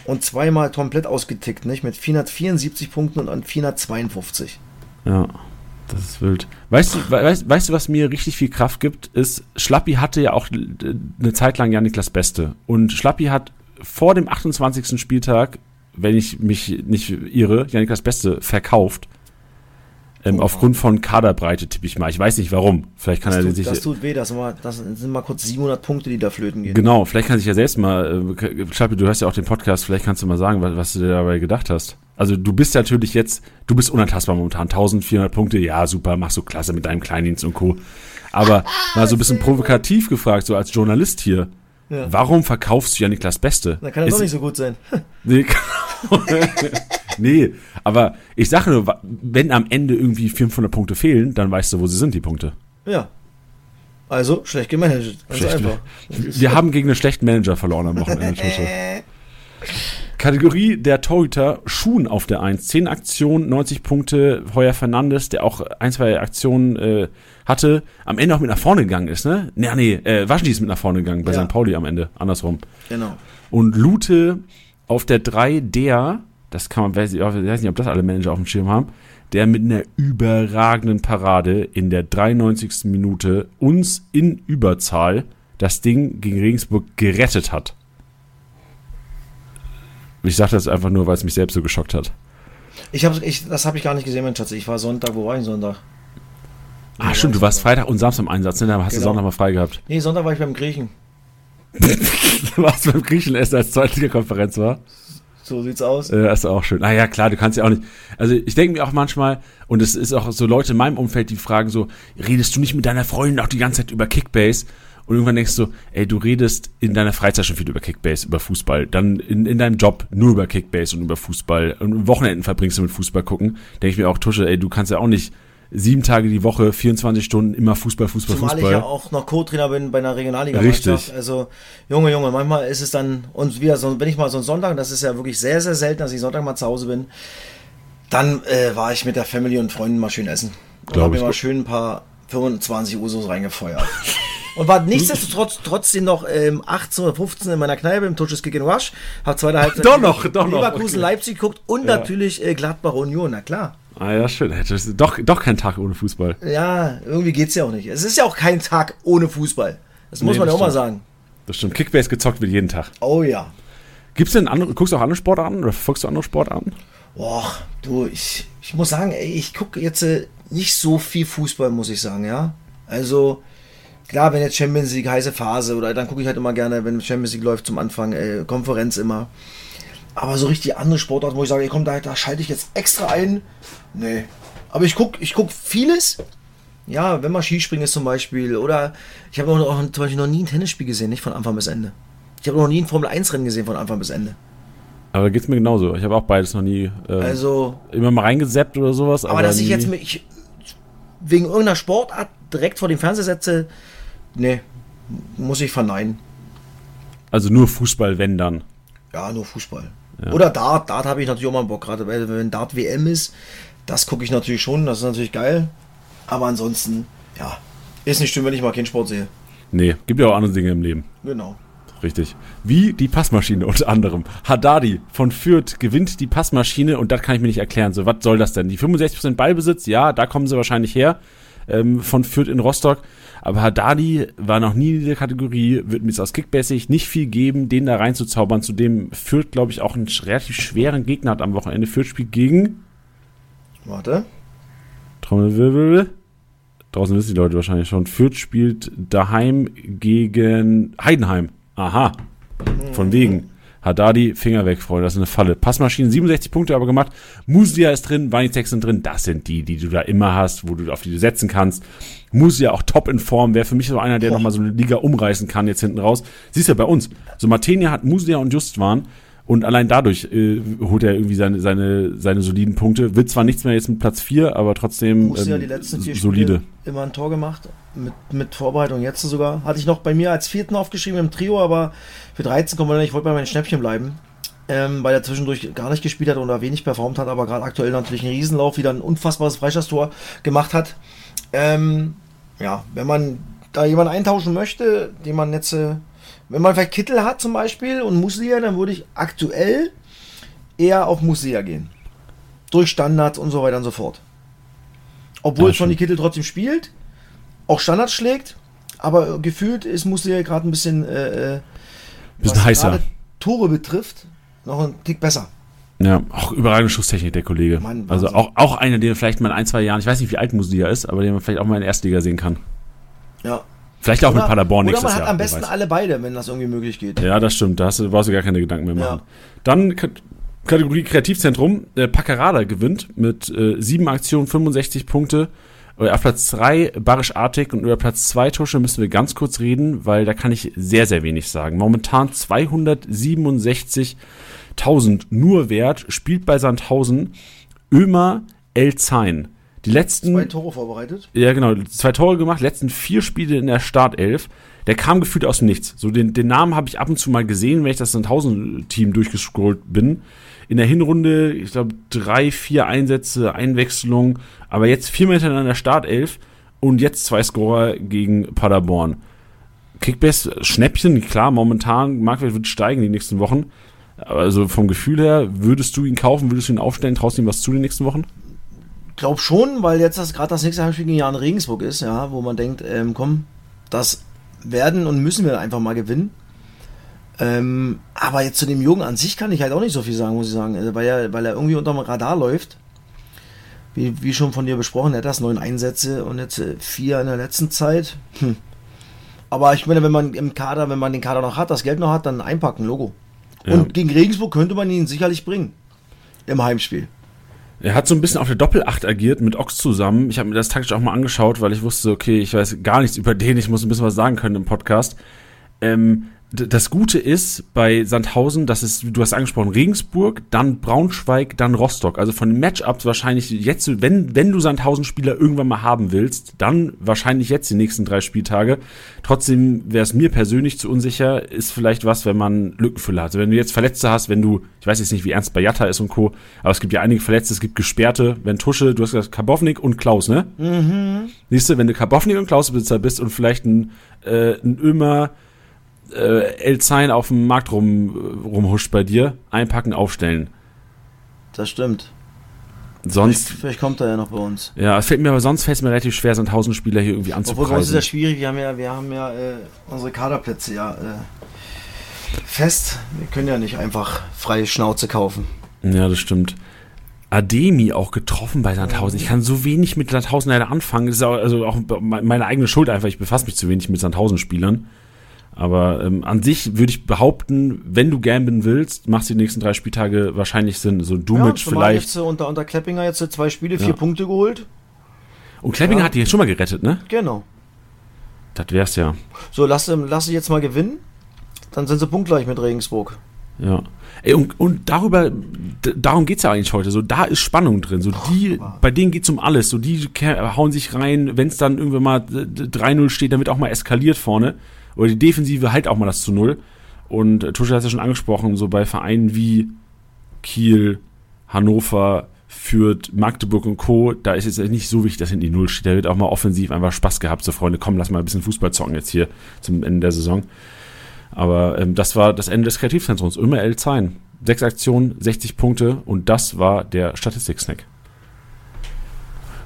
Und zweimal komplett ausgetickt, nicht? Mit 474 Punkten und an 452. Ja, das ist wild. Weißt du, we- weißt, weißt du, was mir richtig viel Kraft gibt, ist, Schlappi hatte ja auch eine Zeit lang ja Niklas Beste. Und Schlappi hat vor dem 28. Spieltag, wenn ich mich nicht irre, ja Niklas Beste verkauft. Ähm, Oh. aufgrund von Kaderbreite tippe ich mal. Ich weiß nicht warum. Vielleicht kann Das er tut, sich. das tut weh, das, sind mal, das sind mal kurz 700 Punkte, die da flöten gehen. Genau, vielleicht kann sich ja selbst mal, äh, du hörst ja auch den Podcast, vielleicht kannst du mal sagen, was, was du dir dabei gedacht hast. Also du bist natürlich jetzt, du bist unantastbar momentan, 1400 Punkte, ja super, machst du klasse mit deinem Kleindienst und Co. Aber mal so ein bisschen provokativ gefragt, so als Journalist hier, Ja. Warum verkaufst du ja Niklas Beste? Da kann er doch nicht so gut sein. nee, nee, aber ich sage nur, wenn am Ende irgendwie 500 Punkte fehlen, dann weißt du, wo sie sind, die Punkte. Ja. Also, schlecht gemanagt. schlecht einfach. Wir haben gegen einen schlechten Manager verloren am Wochenende. Kategorie der Torhüter, Schuhen auf der 1. 10 Aktionen, 90 Punkte. Heuer Fernandes, der auch ein, zwei Aktionen äh, hatte, am Ende auch mit nach vorne gegangen ist, ne? Nee, nee, äh, Waschni ist mit nach vorne gegangen bei ja. St. Pauli am Ende, andersrum. Genau. Und Lute auf der 3, der, das kann man, weiß ich, weiß nicht, ob das alle Manager auf dem Schirm haben, der mit einer überragenden Parade in der 93. Minute uns in Überzahl das Ding gegen Regensburg gerettet hat. Ich sage das einfach nur, weil es mich selbst so geschockt hat. Ich hab, ich, das habe ich gar nicht gesehen, mein Schatz. Ich war Sonntag, wo war ich Sonntag? Ah, stimmt, du warst Freitag und Samstag im Einsatz, ne? Da hast genau. du Sonntag mal frei gehabt. Nee, Sonntag war ich beim Griechen. du warst beim Griechen erst als Zweitliga-Konferenz war? So sieht's aus. Ja, das ist auch schön. Ah ja, klar, du kannst ja auch nicht. Also ich denke mir auch manchmal, und es ist auch so Leute in meinem Umfeld, die fragen so, redest du nicht mit deiner Freundin auch die ganze Zeit über Kickbase? Und irgendwann denkst du, ey, du redest in deiner Freizeit schon viel über Kickbase, über Fußball. Dann in, in deinem Job nur über Kickbase und über Fußball. Und Wochenenden verbringst du mit Fußball gucken. Denke ich mir auch, Tusche, ey, du kannst ja auch nicht sieben Tage die Woche, 24 Stunden immer Fußball, Fußball, Zumal Fußball. ich ja auch noch Co-Trainer bin bei einer Regionalliga. Richtig. Also, Junge, Junge, manchmal ist es dann, und wieder so, wenn ich mal so einen Sonntag, das ist ja wirklich sehr, sehr selten, dass ich Sonntag mal zu Hause bin, dann äh, war ich mit der Family und Freunden mal schön essen. Und habe mir mal schön ein paar 25 Usos reingefeuert. Und war nichtsdestotrotz trotzdem noch ähm, 18 oder 15 in meiner Kneipe im Touches Kick and Rush. Hab zweite Halbzeit doch noch, doch noch. Leverkusen okay. Leipzig geguckt und ja. natürlich äh, Gladbach Union, na klar. Ah ja, schön. Das ist doch, doch kein Tag ohne Fußball. Ja, irgendwie geht's ja auch nicht. Es ist ja auch kein Tag ohne Fußball. Das muss nee, man ja auch mal sagen. Das stimmt. Kickbase gezockt wird jeden Tag. Oh ja. Gibt's denn andere, guckst du auch andere Sportarten oder folgst du andere Sportarten? Boah, du, ich, ich muss sagen, ey, ich gucke jetzt äh, nicht so viel Fußball, muss ich sagen, ja. Also, klar, wenn jetzt Champions League heiße Phase oder dann gucke ich halt immer gerne, wenn Champions League läuft zum Anfang, äh, Konferenz immer. Aber so richtig andere Sportarten, wo ich sage, ey, komm, da, da schalte ich jetzt extra ein. Nee. Aber ich gucke ich guck vieles. Ja, wenn man Skispringen ist zum Beispiel. Oder ich habe auch, zum Beispiel noch nie ein Tennisspiel gesehen, nicht von Anfang bis Ende. Ich habe noch nie ein Formel-1-Rennen gesehen von Anfang bis Ende. Aber geht's mir genauso. Ich habe auch beides noch nie. Äh, also. Immer mal reingeseppt oder sowas. Aber, aber dass ich jetzt mich wegen irgendeiner Sportart direkt vor dem Fernseher setze, nee, muss ich verneinen. Also nur Fußball, wenn dann. Ja, nur Fußball. Ja. Oder Dart. Dart habe ich natürlich auch mal Bock, gerade wenn Dart WM ist. Das gucke ich natürlich schon, das ist natürlich geil. Aber ansonsten, ja, ist nicht schlimm, wenn ich mal keinen Sport sehe. Nee, gibt ja auch andere Dinge im Leben. Genau. Richtig. Wie die Passmaschine unter anderem. Haddadi von Fürth gewinnt die Passmaschine und das kann ich mir nicht erklären. So, was soll das denn? Die 65% Ballbesitz, ja, da kommen sie wahrscheinlich her. Ähm, von Fürth in Rostock. Aber Haddadi war noch nie in dieser Kategorie, wird mir jetzt aus Kickbasic nicht viel geben, den da reinzuzaubern. Zudem Fürth, glaube ich, auch einen relativ schweren Gegner hat am Wochenende. Fürth spielt gegen. Warte. Trommelwirbel. Draußen wissen die Leute wahrscheinlich schon. Fürth spielt daheim gegen Heidenheim. Aha. Von wegen. Haddadi, Finger weg, Freunde, das ist eine Falle. Passmaschinen, 67 Punkte aber gemacht. Musia ist drin, Vanitex sind drin. Das sind die, die du da immer hast, wo du auf die du setzen kannst. Musia auch top in Form, wäre für mich so einer, der nochmal so eine Liga umreißen kann jetzt hinten raus. Siehst du ja bei uns. So Martenia hat Musia und Justwan und allein dadurch äh, holt er irgendwie seine, seine, seine soliden Punkte. Wird zwar nichts mehr jetzt mit Platz 4, aber trotzdem ähm, die letzten vier solide. Spiele immer ein Tor gemacht. Mit, mit Vorbereitung jetzt sogar. Hatte ich noch bei mir als vierten aufgeschrieben im Trio, aber für 13 kommen wir nicht. Ich wollte bei meinen Schnäppchen bleiben. Ähm, weil er zwischendurch gar nicht gespielt hat oder wenig performt hat, aber gerade aktuell natürlich einen Riesenlauf, wieder ein unfassbares Freistoßtor gemacht hat. Ähm, ja, wenn man da jemanden eintauschen möchte, den man jetzt äh, wenn man vielleicht Kittel hat zum Beispiel und Musia, dann würde ich aktuell eher auf Musia gehen. Durch Standards und so weiter und so fort. Obwohl ja, schon die Kittel trotzdem spielt, auch Standards schlägt, aber gefühlt ist Musia gerade ein bisschen, äh, äh bisschen heißer. Tore betrifft, noch ein Tick besser. Ja, auch überragende Schusstechnik, der Kollege. Mann, also auch, auch einer, den vielleicht mal in ein, zwei Jahren, ich weiß nicht, wie alt Musia ist, aber den man vielleicht auch mal in der Erstliga sehen kann. Ja, Vielleicht auch oder, mit Paderborn nächstes Jahr. Oder man hat am besten alle beide, wenn das irgendwie möglich geht. Ja, das stimmt. Da hast du, brauchst du gar keine Gedanken mehr machen. Ja. Dann Kategorie Kreativzentrum. Äh, Packerada gewinnt mit äh, sieben Aktionen, 65 Punkte. Auf Platz 3 Barisch Artig und über Platz 2 Tusche müssen wir ganz kurz reden, weil da kann ich sehr, sehr wenig sagen. Momentan 267.000 nur wert, spielt bei Sandhausen Ömer Elzain. Die letzten. Zwei Tore vorbereitet? Ja, genau. Zwei Tore gemacht, letzten vier Spiele in der Startelf. Der kam gefühlt aus dem Nichts. So den, den Namen habe ich ab und zu mal gesehen, wenn ich das Sandhausen-Team durchgescrollt bin. In der Hinrunde, ich glaube, drei, vier Einsätze, Einwechslung, aber jetzt viermal hintereinander Startelf und jetzt zwei Scorer gegen Paderborn. Kickbase, Schnäppchen, klar, momentan, Marktwert wird steigen die nächsten Wochen. Also vom Gefühl her, würdest du ihn kaufen, würdest du ihn aufstellen, traust du ihm was zu den nächsten Wochen? Glaub schon, weil jetzt das gerade das nächste Heimspiel gegen Jan Regensburg ist, ja, wo man denkt, ähm, komm, das werden und müssen wir einfach mal gewinnen. Ähm, aber jetzt zu dem Jungen an sich kann ich halt auch nicht so viel sagen, muss ich sagen, also, weil, er, weil er irgendwie unterm Radar läuft. Wie, wie schon von dir besprochen, er hat das neun Einsätze und jetzt äh, vier in der letzten Zeit. Hm. Aber ich meine, wenn man im Kader, wenn man den Kader noch hat, das Geld noch hat, dann einpacken, Logo. Ja. Und gegen Regensburg könnte man ihn sicherlich bringen. Im Heimspiel. Er hat so ein bisschen auf der Doppelacht agiert mit Ochs zusammen. Ich habe mir das taktisch auch mal angeschaut, weil ich wusste, okay, ich weiß gar nichts über den, ich muss ein bisschen was sagen können im Podcast. Ähm, das Gute ist bei Sandhausen, dass es, du hast angesprochen, Regensburg, dann Braunschweig, dann Rostock. Also von den Matchups wahrscheinlich jetzt, wenn, wenn du Sandhausen-Spieler irgendwann mal haben willst, dann wahrscheinlich jetzt die nächsten drei Spieltage. Trotzdem wäre es mir persönlich zu unsicher, ist vielleicht was, wenn man Lückenfüller hat. Also wenn du jetzt Verletzte hast, wenn du, ich weiß jetzt nicht, wie ernst bei Jatta ist und Co., aber es gibt ja einige Verletzte, es gibt Gesperrte, wenn Tusche, du hast gesagt, Karbovnik und Klaus, ne? Mhm. Siehst du, wenn du Karbovnik und Klaus-Besitzer bist und vielleicht ein, äh, ein Ömer, äh, Elzain auf dem Markt rum, rumhuscht bei dir, einpacken, aufstellen. Das stimmt. Sonst. Vielleicht, vielleicht, kommt er ja noch bei uns. Ja, es fällt mir aber sonst fällt mir relativ schwer, so einen 1000 Spieler hier irgendwie anzupreisen. Obwohl, bei uns ist das schwierig. Wir haben ja, wir haben ja äh, unsere Kaderplätze ja äh, fest. Wir können ja nicht einfach freie Schnauze kaufen. Ja, das stimmt. Ademi auch getroffen bei Sandhausen. Ich kann so wenig mit Sandhausen leider anfangen. Das ist auch, also auch meine eigene Schuld einfach. Ich befasse mich zu wenig mit Sandhausen-Spielern. Aber ähm, an sich würde ich behaupten, wenn du gamblen willst, machst du die nächsten drei Spieltage wahrscheinlich Sinn. So Dumic ja, vielleicht. Jetzt, unter, unter Kleppinger jetzt zwei Spiele, vier ja. Punkte geholt. Und Kleppinger ja. hat die jetzt schon mal gerettet, ne? Genau. Das wär's ja. So, lass, lass sie jetzt mal gewinnen. Dann sind sie punktgleich mit Regensburg. Ja. Ey, und, und darüber, darum geht's ja eigentlich heute. So, da ist Spannung drin. So, die, bei denen geht's um alles. So, die hauen sich rein, wenn es dann irgendwann mal 3-0 steht, dann wird auch mal eskaliert vorne oder die Defensive halt auch mal das zu Null. Und äh, Tusche hat es ja schon angesprochen, so bei Vereinen wie Kiel, Hannover, Fürth, Magdeburg und Co., da ist es nicht so wichtig, dass hinten die Null steht. Da wird auch mal offensiv einfach Spaß gehabt, so Freunde, komm, lass mal ein bisschen Fußball zocken jetzt hier zum Ende der Saison. Aber ähm, das war das Ende des Kreativzentrums. Immer L. Zein. Sechs Aktionen, 60 Punkte und das war der Statistik-Snack.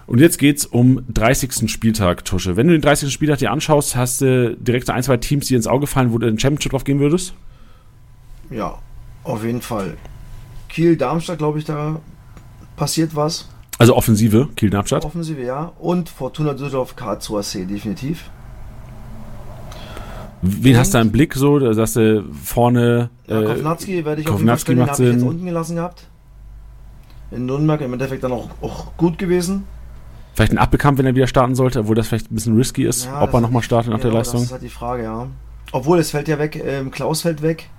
Und jetzt geht's um 30. Spieltag, Tusche. Wenn du den 30. Spieltag dir anschaust, hast du direkt ein, zwei Teams, die ins Auge fallen, wo du in den Championship drauf gehen würdest? Ja, auf jeden Fall. Kiel, Darmstadt, glaube ich, da passiert was. Also Offensive, Kiel, Darmstadt? Offensive, ja. Und Fortuna Düsseldorf, Karlsruher C, definitiv. Wen Und hast du im Blick so? Da sagst du vorne. Ja, äh, Kovnatski werde ich Kovnatski auf jeden Fall macht Sinn. jetzt unten gelassen gehabt. In Nürnberg im Endeffekt dann auch, auch gut gewesen. Vielleicht ein Appelkamp, wenn er wieder starten sollte, obwohl das vielleicht ein bisschen risky ist, ja, ob er nochmal startet nach genau, der Leistung. Das ist halt die Frage, ja. Obwohl, es fällt ja weg, ähm, Klaus fällt weg,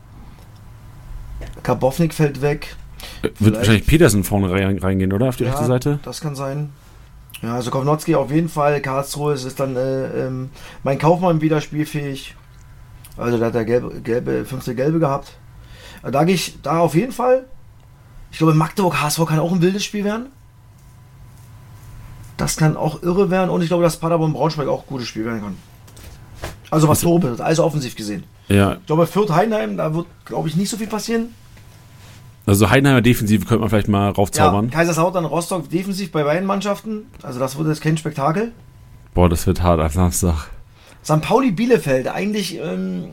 Karbovnik fällt weg. Äh, wird wahrscheinlich Petersen vorne reingehen, oder? Auf die ja, rechte Seite? das kann sein. Ja, also Kovnotski auf jeden Fall, Karlsruhe es ist dann äh, ähm, mein Kaufmann wieder spielfähig. Also da hat er gelbe, gelbe, fünfte gelbe gehabt. Da gehe ich da auf jeden Fall. Ich glaube, Magdeburg HSV kann auch ein wildes Spiel werden. Das kann auch irre werden und ich glaube, dass Paderborn Braunschweig auch ein gutes Spiel werden kann. Also was Tore betrifft, also offensiv gesehen. Ja. Ich glaube, Fürth Heidenheim, da wird, glaube ich, nicht so viel passieren. Also Heidenheimer Defensive könnte man vielleicht mal raufzaubern. Ja, Kaiserslautern, Rostock defensiv bei beiden Mannschaften. Also das wird jetzt kein Spektakel. Boah, das wird hart am Samstag. St. Pauli Bielefeld, eigentlich, ähm,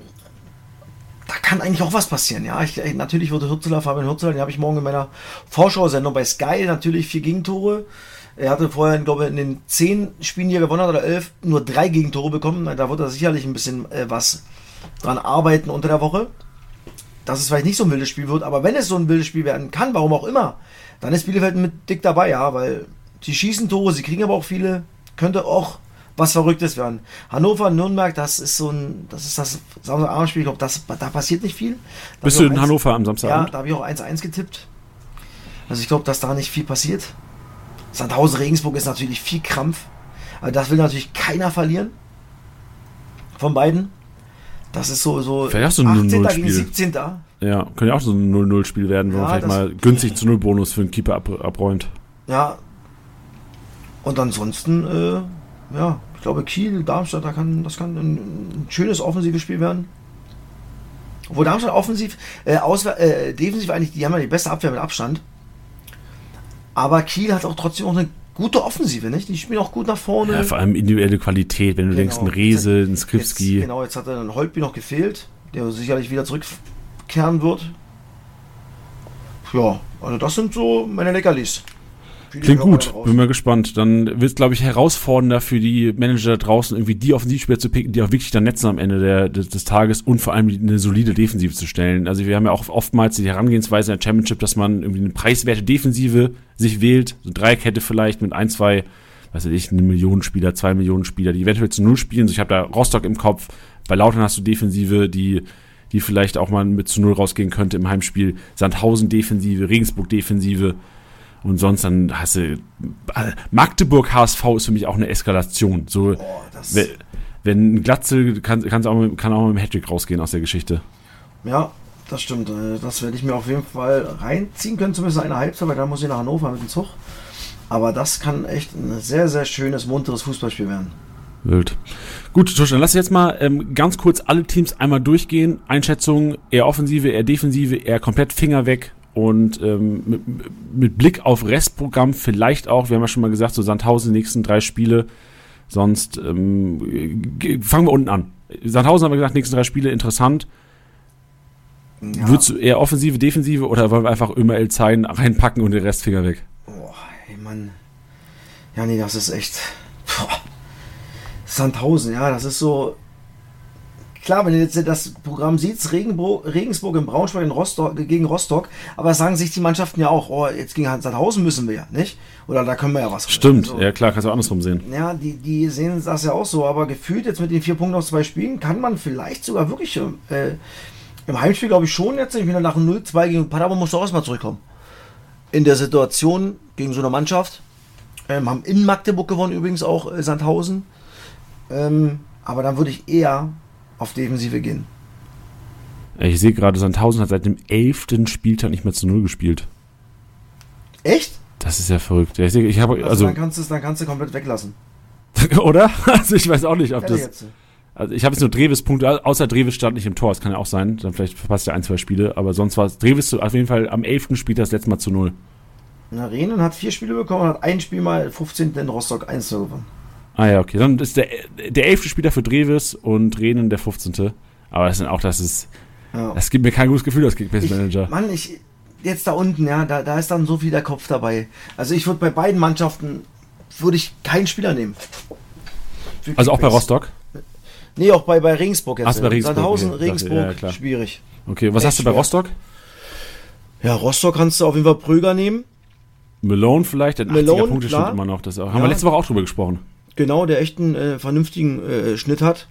da kann eigentlich auch was passieren. Ja, ich, natürlich würde Hürzeler, Fabian Hürzeler, den habe ich morgen in meiner Vorschau-Sendung bei Sky, natürlich vier Gegentore. Er hatte vorher, glaube ich, in den zehn Spielen, die er gewonnen hat, oder elf, nur drei Gegentore bekommen. Da wird er sicherlich ein bisschen äh, was dran arbeiten unter der Woche. Dass es vielleicht nicht so ein wildes Spiel wird, aber wenn es so ein wildes Spiel werden kann, warum auch immer, dann ist Bielefeld mit dick dabei, ja, weil sie schießen Tore, sie kriegen aber auch viele. könnte auch was Verrücktes werden. Hannover, Nürnberg, das ist so ein, das ist das Samstagabendspiel, ich glaube, da passiert nicht viel. Da Bist du in 1, Hannover am Samstagabend? Ja, da habe ich auch 1-1 getippt. Also ich glaube, dass da nicht viel passiert. Sandhausen Regensburg ist natürlich viel Krampf. Aber das will natürlich keiner verlieren. Von beiden. Das ist so, so vielleicht auch so ein 18. gegen 17. Ja, könnte ja auch so ein 0-0-Spiel werden, wo ja, man vielleicht mal günstig zu 0 Bonus für einen Keeper ab, abräumt. Ja. Und ansonsten, äh, ja, ich glaube Kiel, Darmstadt, da kann, das kann ein, ein schönes offensives Spiel werden. Obwohl Darmstadt offensiv, äh, äh, defensiv eigentlich, die haben ja die beste Abwehr mit Abstand. Aber Kiel hat auch trotzdem auch eine gute Offensive, nicht? Die spielen auch gut nach vorne. Ja, vor allem individuelle Qualität, wenn du genau. denkst, ein Rese, ein Skripski. Genau, jetzt hat dann Holtby noch gefehlt, der sicherlich wieder zurückkehren wird. Ja, also das sind so meine Leckerlis. Klingt gut, bin mal gespannt. Dann wird es, glaube ich, herausfordernder für die Manager da draußen, irgendwie die Offensivspieler zu picken, die auch wirklich dann netzen am Ende der, des, des, Tages und vor allem eine solide Defensive zu stellen. Also wir haben ja auch oftmals die Herangehensweise in der Championship, dass man irgendwie eine preiswerte Defensive sich wählt, so Dreierkette vielleicht mit ein, zwei, weiß ich, eine Million Spieler, zwei Millionen Spieler, die eventuell zu Null spielen. So, ich habe da Rostock im Kopf, bei Lautern hast du Defensive, die die vielleicht auch mal mit zu Null rausgehen könnte im Heimspiel. Sandhausen Defensive, Regensburg Defensive. Und sonst dann hast du. Magdeburg HSV ist für mich auch eine Eskalation. So, oh, wenn, wenn Glatze kann, kann, auch, mit, kann auch mit dem Hattrick rausgehen aus der Geschichte. Ja, das stimmt. Äh, das werde ich mir auf jeden Fall reinziehen können, zumindest eine Halbzeit, weil dann muss ich nach Hannover mit dem Zug. Aber das kann echt ein sehr, sehr schönes, munteres Fußballspiel werden. Wild. Gut, Tusch, dann lass jetzt mal ähm, ganz kurz alle Teams einmal durchgehen. Einschätzung, eher Offensive, eher Defensive, eher komplett Finger weg. Und ähm, mit, mit, Blick auf Restprogramm vielleicht auch, wir haben ja schon mal gesagt, so Sandhausen die nächsten drei Spiele. Sonst ähm, fangen wir unten an. Sandhausen haben wir gesagt, nächsten drei Spiele interessant. Ja. Würdest du eher Offensive, Defensive oder wollen wir einfach immer El Zein reinpacken und den Restfinger weg? Boah, ey Mann. Ja, nee, das ist echt. Boah. Sandhausen, ja, das ist so klar, wenn du jetzt das Programm siehst, Regensburg in Braunschweig in Rostock, gegen Rostock, aber sagen sich die Mannschaften ja auch, oh, jetzt gegen Sandhausen müssen wir ja, nicht? Oder da können wir ja was. Stimmt, also, ja klar, kannst du auch andersrum sehen. Ja, die, die sehen das ja auch so, aber gefühlt jetzt mit den vier Punkten aus zwei Spielen kann man vielleicht sogar wirklich äh, im Heimspiel, glaube ich, schon jetzt, ich bin nach 0-2 gegen Paderborn, musst du auch erstmal zurückkommen. In der Situation gegen so eine Mannschaft. Ähm, haben in Magdeburg gewonnen, übrigens auch äh, Sandhausen. Ähm, aber dann würde ich eher auf Defensive gehen. Ich sehe gerade, Sandhausen hat seit dem elften Spieltag nicht mehr zu Null gespielt. Echt? Das ist ja verrückt. Ja, ich, ich habe, also, also dann, kannst dann kannst du komplett weglassen. Oder? Also ich weiß auch nicht, ob das. Also ich habe jetzt nur Dreves-Punkte, außer Dreves stand nicht im Tor, das kann ja auch sein. Dann vielleicht verpasst er ein, zwei Spiele, aber sonst war es Dreves auf jeden Fall am 11. Spiel das letzte Mal zu null. Na, Renen hat vier Spiele bekommen und hat ein Spiel mal 15. in Rostock 1 gewonnen. Ah ja, okay. Dann ist der, der 11. Spieler für Dreves und Renen der 15. Aber das sind auch, das ist. Ja. Das gibt mir kein gutes Gefühl als Kickbase-Manager. Mann, ich. Jetzt da unten, ja, da, da ist dann so viel der Kopf dabei. Also ich würde bei beiden Mannschaften würde ich keinen Spieler nehmen. Also auch bei Rostock? Nee, auch bei, bei Regensburg jetzt. Ach, bei Regensburg. Sandhausen, okay. Regensburg, ja, schwierig. Okay, was Echt hast du bei Rostock? Ja, Rostock kannst du auf jeden Fall Prüger nehmen. Malone vielleicht, der 80er Punkte stimmt immer noch. Das auch. Haben ja. wir letzte Woche auch drüber gesprochen. Genau, der echt einen äh, vernünftigen äh, Schnitt hat.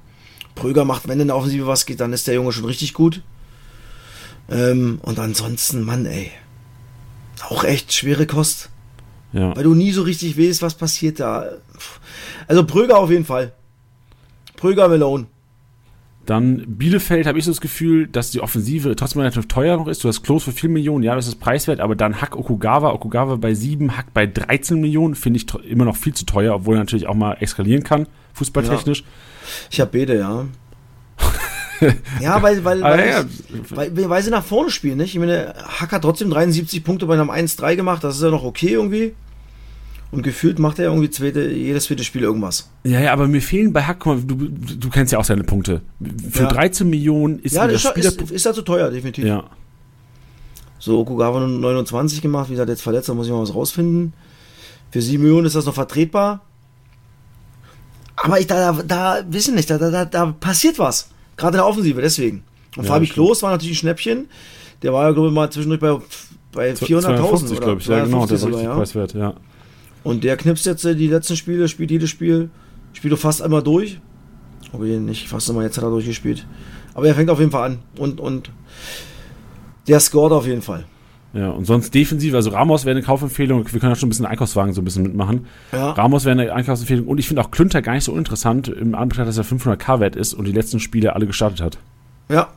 Pröger macht, wenn in der Offensive was geht, dann ist der Junge schon richtig gut. Ähm, und ansonsten, Mann, ey. Auch echt schwere Kost. Ja. Weil du nie so richtig weißt, was passiert da. Also Pröger auf jeden Fall. Pröger Melone. Dann Bielefeld habe ich so das Gefühl, dass die Offensive trotzdem relativ teuer noch ist. Du hast Klos für 4 Millionen, ja, das ist preiswert, aber dann Hack Okugawa, Okugawa bei 7, Hack bei 13 Millionen, finde ich immer noch viel zu teuer, obwohl er natürlich auch mal eskalieren kann, fußballtechnisch. Ja. Ich habe Bede, ja. ja, weil, weil, weil, ja, weil, weil, sie nach vorne spielen, nicht? Ich meine, Hack hat trotzdem 73 Punkte bei einem 1-3 gemacht, das ist ja noch okay irgendwie. Und gefühlt macht er irgendwie zweite, jedes zweite Spiel irgendwas. Ja, ja, aber mir fehlen bei Hack, du, du kennst ja auch seine Punkte. Für ja. 13 Millionen ist ja, das ist, ist, ist zu teuer, definitiv. Ja. So, Okugawa 29 gemacht, wie gesagt, jetzt verletzt, da muss ich mal was rausfinden. Für 7 Millionen ist das noch vertretbar. Aber ich, da, da, da wissen nicht, da, da, da passiert was. Gerade in der Offensive, deswegen. Und ja, Fabi Klos war natürlich ein Schnäppchen. Der war ja, glaube ich, mal zwischendurch bei, bei 400.000 glaube ich. Ja, genau, der war richtig ja. preiswert, ja. Und der knipst jetzt äh, die letzten Spiele, spielt jedes Spiel, spielt doch fast einmal durch. Okay, nicht fast einmal, jetzt hat er durchgespielt. Aber er fängt auf jeden Fall an. Und, und der scored auf jeden Fall. Ja, und sonst defensiv, also Ramos wäre eine Kaufempfehlung, wir können ja schon ein bisschen Einkaufswagen so ein bisschen mitmachen. Ja. Ramos wäre eine Einkaufsempfehlung und ich finde auch Klünter gar nicht so uninteressant im Anbetracht, dass er 500k wert ist und die letzten Spiele alle gestartet hat. Ja.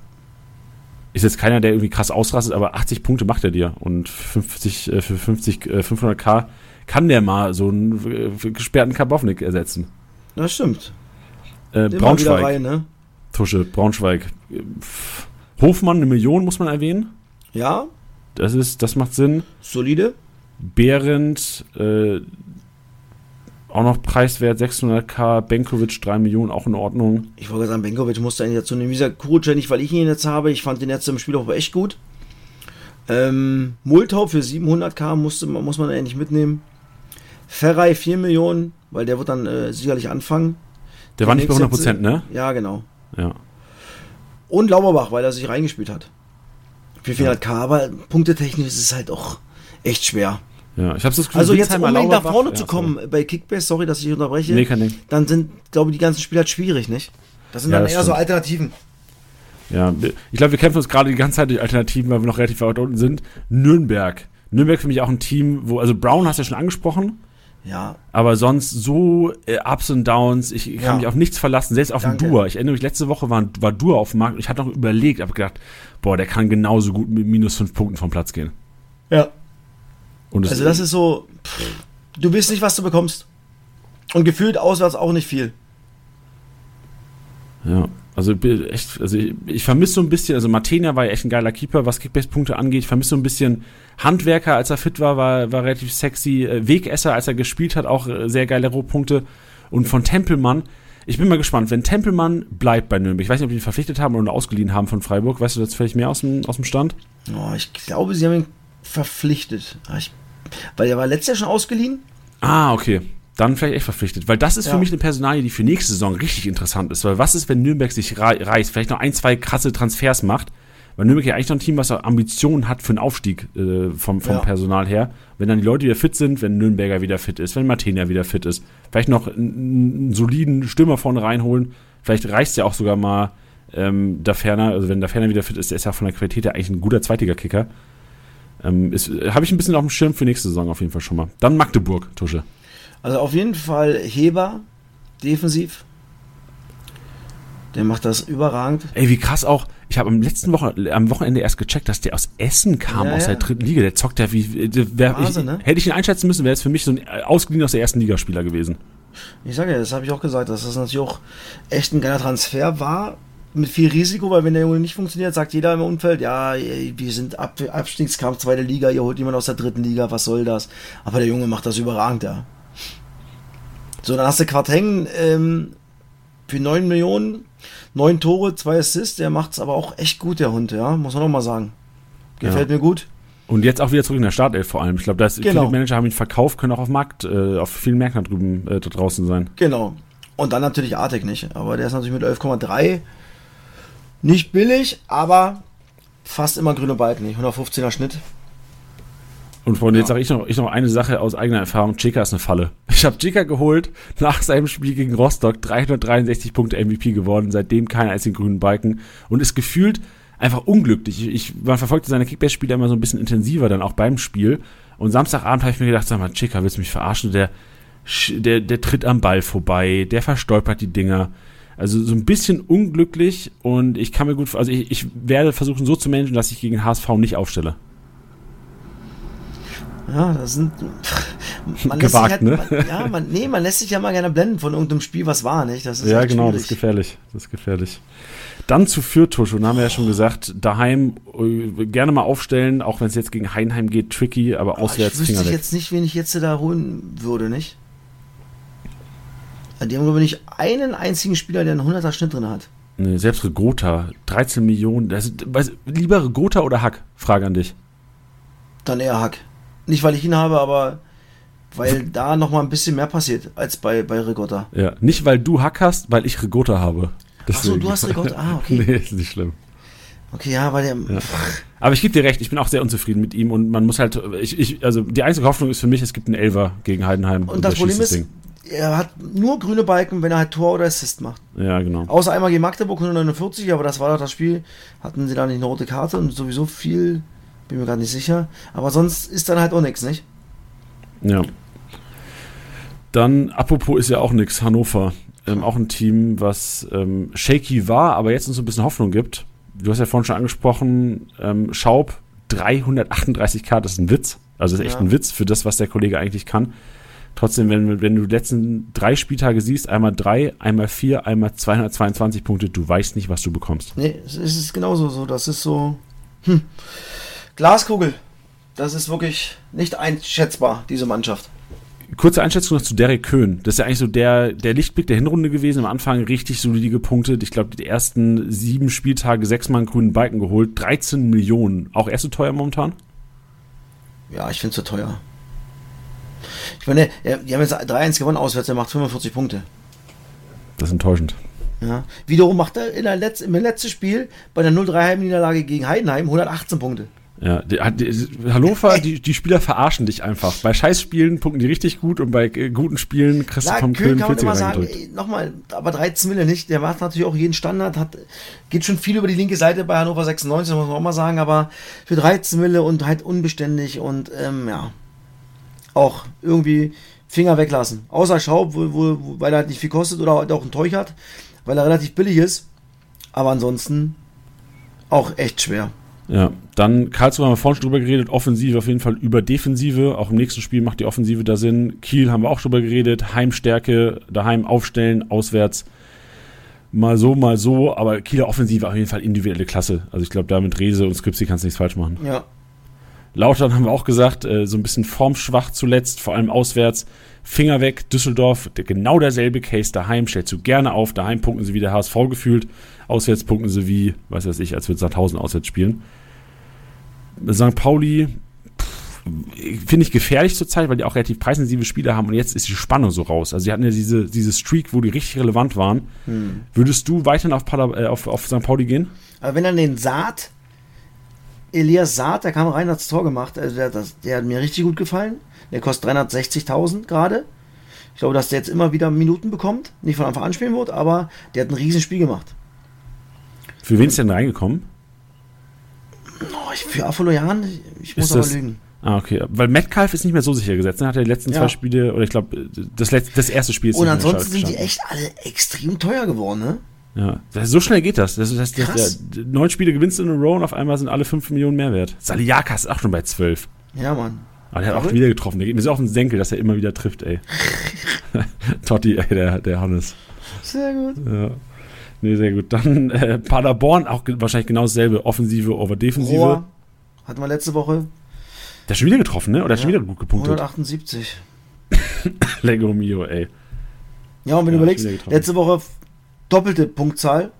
Ist jetzt keiner, der irgendwie krass ausrastet, aber 80 Punkte macht er dir und 50, äh, für 50, äh, 500k kann der mal so einen äh, gesperrten Karbovnik ersetzen. Das stimmt. Äh, Braunschweig. Rein, ne? Tusche, Braunschweig. Hofmann, eine Million muss man erwähnen. Ja, das ist, das macht Sinn. Solide. Behrendt, äh, auch noch preiswert, 600k, Benkovic 3 Millionen, auch in Ordnung. Ich wollte sagen, Benkovic musste eigentlich dazu nehmen. Wie gesagt, Kuruc nicht, weil ich ihn jetzt habe. Ich fand den jetzt im Spiel auch echt gut. Ähm, Multau für 700k musste, muss man eigentlich mitnehmen. Ferrei 4 Millionen, weil der wird dann äh, sicherlich anfangen. Der war nicht bei 100%, ne? Ja, genau. Ja. Und Lauberbach, weil er sich reingespielt hat für 400k, aber punktetechnisch ist es halt auch echt schwer. Ja, ich habe das Gefühl, Also jetzt, um nach vorne zu kommen ja, bei Kickbase, sorry, dass ich unterbreche, nee, kann nicht. dann sind, glaube ich, die ganzen Spiele halt schwierig, nicht? Das sind ja, dann eher stimmt. so Alternativen. Ja, ich glaube, wir kämpfen uns gerade die ganze Zeit durch Alternativen, weil wir noch relativ weit unten sind. Nürnberg. Nürnberg für mich auch ein Team, wo, also Brown hast du ja schon angesprochen. Ja. Aber sonst so äh, Ups und Downs, ich, ich ja. kann mich auf nichts verlassen, selbst auf den Dua. Ich erinnere mich, letzte Woche war, war Dua auf dem Markt und ich hatte noch überlegt, habe gedacht, boah, der kann genauso gut mit minus fünf Punkten vom Platz gehen. Ja. Und also das ist so, pff, du weißt nicht, was du bekommst. Und gefühlt auswärts auch nicht viel. Ja, also echt, also ich, ich vermisse so ein bisschen, also Martenia war ja echt ein geiler Keeper, was Kickbase-Punkte angeht. Ich vermisse so ein bisschen Handwerker, als er fit war, war, war relativ sexy. Äh, Wegesser, als er gespielt hat, auch äh, sehr geile Rohpunkte. Und von Tempelmann, ich bin mal gespannt, wenn Tempelmann bleibt bei Nürnberg, ich weiß nicht, ob die ihn verpflichtet haben oder ausgeliehen haben von Freiburg, weißt du das vielleicht mehr aus dem, aus dem Stand? Oh, ich glaube, sie haben ihn verpflichtet. Ah, ich, weil er war letztes Jahr schon ausgeliehen. Ah, okay. Dann vielleicht echt verpflichtet. Weil das ist ja. für mich eine Personalie, die für nächste Saison richtig interessant ist. Weil was ist, wenn Nürnberg sich reißt, vielleicht noch ein, zwei krasse Transfers macht weil Nürnberg ja eigentlich noch ein Team, was Ambitionen hat für einen Aufstieg äh, vom, vom ja. Personal her. Wenn dann die Leute wieder fit sind, wenn Nürnberger wieder fit ist, wenn Martina wieder fit ist, vielleicht noch einen, einen soliden Stürmer vorne reinholen. Vielleicht reicht ja auch sogar mal ähm, da ferner, also wenn da ferner wieder fit ist, der ist ja von der Qualität her eigentlich ein guter Zweitliga-Kicker. Ähm, Habe ich ein bisschen auf dem Schirm für nächste Saison auf jeden Fall schon mal. Dann Magdeburg, Tusche. Also auf jeden Fall Heber, defensiv. Der macht das überragend. Ey, wie krass auch. Ich habe am letzten Woche, am Wochenende erst gecheckt, dass der aus Essen kam, ja, aus der dritten Liga. Der zockt ja wie. Wär, Phase, ich, ne? Hätte ich ihn einschätzen müssen, wäre es für mich so ein äh, ausgeliehen aus der ersten Ligaspieler gewesen. Ich sage ja, das habe ich auch gesagt, dass das natürlich auch echt ein geiler Transfer war. Mit viel Risiko, weil wenn der Junge nicht funktioniert, sagt jeder im Umfeld, ja, wir sind Ab Abstiegskampf, zweite Liga, ihr holt jemand aus der dritten Liga, was soll das? Aber der Junge macht das überragend, ja. So, dann hast du Quarteng ähm, für 9 Millionen Neun Tore, zwei Assists, der macht es aber auch echt gut, der Hund, ja, muss man auch mal sagen. Gefällt ja. mir gut. Und jetzt auch wieder zurück in der Startelf vor allem. Ich glaube, genau. viele Manager haben ihn verkauft, können auch auf Markt, äh, auf vielen Märkten da drüben äh, da draußen sein. Genau. Und dann natürlich Artek nicht. Aber der ist natürlich mit 11,3 nicht billig, aber fast immer grüne Balken. 115er Schnitt. Und Freunde, ja. jetzt sage ich noch, ich noch eine Sache aus eigener Erfahrung. Chika ist eine Falle. Ich habe Chika geholt, nach seinem Spiel gegen Rostock 363 Punkte MVP geworden, seitdem keinen einzigen grünen Balken und ist gefühlt einfach unglücklich. Ich, man verfolgte seine Kickbase-Spiele immer so ein bisschen intensiver dann auch beim Spiel. Und Samstagabend habe ich mir gedacht, sag mal, Chika, willst du mich verarschen? Der, der, der tritt am Ball vorbei, der verstolpert die Dinger. Also so ein bisschen unglücklich und ich kann mir gut, also ich, ich werde versuchen so zu managen, dass ich gegen HSV nicht aufstelle. Ja, das sind. Man Gewagt, halt, ne? Man, ja, man, nee, man lässt sich ja mal gerne blenden von irgendeinem Spiel, was war, nicht? Das ist ja, genau, schwierig. das ist gefährlich. Das ist gefährlich. Dann zu Fürtusch, und haben wir ja schon gesagt, daheim äh, gerne mal aufstellen, auch wenn es jetzt gegen Heinheim geht, tricky, aber auswärts. Ich wüsste jetzt nicht, wen ich jetzt da holen würde, nicht? Die haben aber nicht einen einzigen Spieler, der einen 100er Schnitt drin hat. Nee, selbst Regota, 13 Millionen. Das, was, lieber Regota oder Hack? Frage an dich. Dann eher Hack. Nicht, weil ich ihn habe, aber weil da noch mal ein bisschen mehr passiert als bei, bei Rigotta. Ja, nicht weil du Hack hast, weil ich Rigotta habe. Achso, du hast Rigotta. Ah, okay. nee, ist nicht schlimm. Okay, ja, weil der. Ja. Aber ich gebe dir recht, ich bin auch sehr unzufrieden mit ihm und man muss halt, ich, ich, also die einzige Hoffnung ist für mich, es gibt einen Elver gegen Heidenheim. Und, und das Problem ist, Ding. er hat nur grüne Balken, wenn er halt Tor oder Assist macht. Ja, genau. Außer einmal gegen Magdeburg 149, aber das war doch das Spiel, hatten sie da nicht eine rote Karte und sowieso viel, bin mir gerade nicht sicher. Aber sonst ist dann halt auch nichts, nicht? Ja. Dann, apropos ist ja auch nichts, Hannover. Ähm, auch ein Team, was ähm, shaky war, aber jetzt uns so ein bisschen Hoffnung gibt. Du hast ja vorhin schon angesprochen, ähm, Schaub 338k, das ist ein Witz. Also das ist echt ja. ein Witz für das, was der Kollege eigentlich kann. Trotzdem, wenn, wenn du die letzten drei Spieltage siehst, einmal drei, einmal vier, einmal 222 Punkte, du weißt nicht, was du bekommst. Nee, es ist genauso so. Das ist so. Hm. Glaskugel. Das ist wirklich nicht einschätzbar, diese Mannschaft kurze Einschätzung noch zu Derek Köhn. Das ist ja eigentlich so der, der Lichtblick der Hinrunde gewesen. Am Anfang richtig solide gepunktet. Ich glaube, die ersten sieben Spieltage sechsmal einen grünen Balken geholt. 13 Millionen. Auch erst so teuer momentan? Ja, ich finde es zu teuer. Ich meine, die haben jetzt 3-1 gewonnen auswärts, er macht 45 Punkte. Das ist enttäuschend. Ja. Wiederum macht er in der Letz-, im letzten Spiel bei der 0-3 Heimniederlage gegen Heidenheim 118 Punkte. Ja, die, die, Hannover, die, die Spieler verarschen dich einfach. Bei Scheißspielen punkten die richtig gut und bei äh, guten Spielen kriegst du vom Köln kann man immer sagen, nochmal, aber 13 Mille nicht. Der macht natürlich auch jeden Standard, hat, geht schon viel über die linke Seite bei Hannover 96, muss man auch mal sagen, aber für 13 Mille und halt unbeständig und ähm, ja, auch irgendwie Finger weglassen. Außer Schaub, wo, wo, weil er halt nicht viel kostet oder halt auch ein Teuch hat, weil er relativ billig ist. Aber ansonsten auch echt schwer. Ja, dann Karlsruhe haben wir vorhin schon drüber geredet, Offensive auf jeden Fall über Defensive. Auch im nächsten Spiel macht die Offensive da Sinn. Kiel haben wir auch drüber geredet, Heimstärke, daheim aufstellen, auswärts mal so, mal so. Aber Kieler Offensive auf jeden Fall individuelle Klasse. Also ich glaube, da mit Rese und Skripsi kannst du nichts falsch machen. Ja. Lautern haben wir auch gesagt, äh, so ein bisschen formschwach zuletzt, vor allem auswärts. Finger weg, Düsseldorf, genau derselbe Case. Daheim stellst du gerne auf, daheim punkten sie wie der HSV gefühlt. Auswärts punkten sie wie, weiß weiß ich, als würde Sandhausen auswärts spielen. St. Pauli finde ich gefährlich zurzeit, weil die auch relativ preisintensive Spieler haben und jetzt ist die Spannung so raus. Also sie hatten ja diese, diese Streak, wo die richtig relevant waren. Hm. Würdest du weiterhin auf, Pader, äh, auf, auf St. Pauli gehen? Aber wenn er den Saat, Elias Saat, der kam rein, hat das Tor gemacht, also der, das, der hat mir richtig gut gefallen. Der kostet 360.000 gerade. Ich glaube, dass der jetzt immer wieder Minuten bekommt, nicht von Anfang an spielen wird, aber der hat ein Riesenspiel gemacht. Für wen ist der denn reingekommen? Oh, ich, für Afoloyan, ich muss ist aber lügen. Ah, okay. Weil Metcalf ist nicht mehr so sicher gesetzt. Ne? Hat er die letzten ja. zwei Spiele, oder ich glaube, das, das erste Spiel ist Und ansonsten sind die echt alle extrem teuer geworden, ne? Ja, das, so schnell geht das. Das, das, das der, neun Spiele gewinnst du in a row und auf einmal sind alle fünf Millionen mehr wert. Saliakas ist auch schon bei zwölf. Ja, Mann. Aber der hat auch wieder getroffen. Der geht mir so auf den Senkel, dass er immer wieder trifft, ey. Totti, ey, der, der Hannes. Sehr gut. Ja. Nee, sehr gut. Dann äh, Paderborn, auch wahrscheinlich genau dasselbe. Offensive over Defensive. Rohr hatten wir letzte Woche. Der hat schon wieder getroffen, ne? Oder ja, hat schon wieder gut gepunktet? 178. Lego Mio, ey. Ja, und wenn ja, du überlegst, letzte Woche doppelte Punktzahl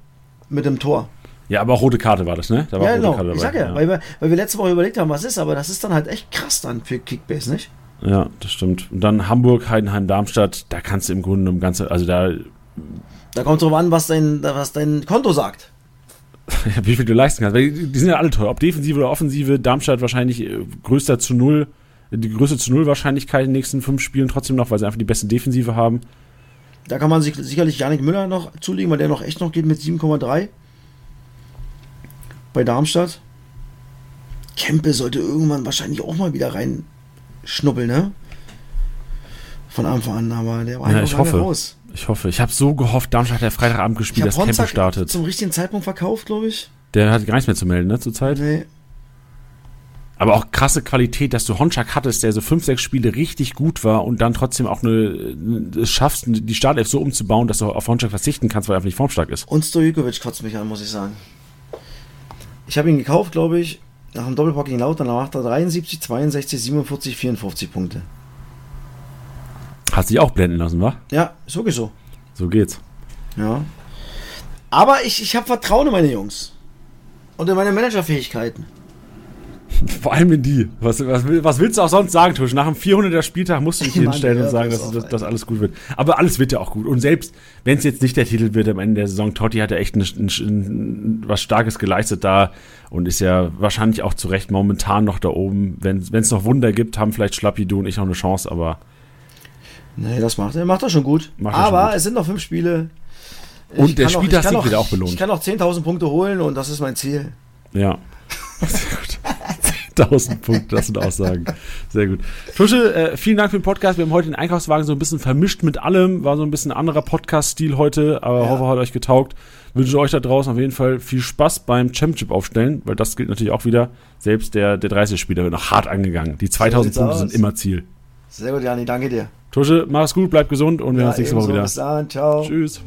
mit dem Tor. Ja, aber auch rote Karte war das, ne? Da war ja, genau. Ich sag ja, ja, Weil, wir, weil wir letzte Woche überlegt haben, was ist, aber das ist dann halt echt krass dann für Kickbase, nicht? Ja, das stimmt. Und dann Hamburg, Heidenheim, Darmstadt, da kannst du im Grunde um ganze, also da da kommt es drauf an, was dein, was dein Konto sagt. Wie viel du leisten kannst. Weil die sind ja alle teuer. Ob Defensive oder Offensive, Darmstadt wahrscheinlich äh, größter zu null, die größte zu null Wahrscheinlichkeit in den nächsten fünf Spielen trotzdem noch, weil sie einfach die beste Defensive haben. Da kann man sich sicherlich Janik Müller noch zulegen, weil der noch echt noch geht mit 7,3 bei Darmstadt. Kempe sollte irgendwann wahrscheinlich auch mal wieder reinschnuppeln, ne? Von Anfang an, aber der war ja, ich hoffe. raus. Ich hoffe. Ich habe so gehofft, Darmstadt hat der Freitagabend gespielt, dass Kempe startet. zum richtigen Zeitpunkt verkauft, glaube ich. Der hat gar nichts mehr zu melden, ne, zurzeit? Nee. Aber auch krasse Qualität, dass du Honchak hattest, der so fünf, sechs Spiele richtig gut war und dann trotzdem auch eine, es schaffst, die Startelf so umzubauen, dass du auf Honchak verzichten kannst, weil er einfach nicht formstark ist. Und Stojkovic kotzt mich an, muss ich sagen. Ich habe ihn gekauft, glaube ich, nach dem Doppelpack gegen Lautern, da macht er 73, 62, 47, 54 Punkte. Hast dich auch blenden lassen, wa? Ja, sowieso. So geht's. Ja. Aber ich, ich habe Vertrauen in meine Jungs. Und in meine Managerfähigkeiten. Vor allem in die. Was, was, was willst du auch sonst sagen, Tusch? Nach dem 400er Spieltag musst du dich hinstellen und sagen, dass, dass, dass, alles gut wird. Aber alles wird ja auch gut. Und selbst, wenn es jetzt nicht der Titel wird am Ende der Saison, Totti hat ja echt ein, ein, ein, was Starkes geleistet da und ist ja wahrscheinlich auch zu Recht momentan noch da oben. Wenn es noch Wunder gibt, haben vielleicht Schlappi, du und ich noch eine Chance, aber. Nee, das macht er. Macht er schon gut. Macht aber schon gut. es sind noch fünf Spiele. Und der Spieltag wird auch belohnt. Ich kann noch 10.000 Punkte holen und das ist mein Ziel. Ja. Sehr gut. 1000 Punkte, das sind Aussagen. Sehr gut. Tusche, äh, vielen Dank für den Podcast. Wir haben heute den Einkaufswagen so ein bisschen vermischt mit allem. War so ein bisschen anderer Podcast-Stil heute, aber ja. hoffe, hat euch getaugt. Wünsche euch da draußen auf jeden Fall viel Spaß beim Championship aufstellen, weil das gilt natürlich auch wieder. Selbst der, der 30-Spieler wird noch hart angegangen. Die 2000 so Punkte aus. sind immer Ziel. Sehr gut, Jani, danke dir. Tusche, mach's gut, bleib gesund und wir ja, sehen uns nächste Woche wieder. Bis dann, ciao. Tschüss.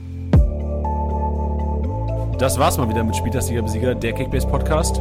Das war's mal wieder mit Spieltagsliga Besieger, der Kickbase Podcast.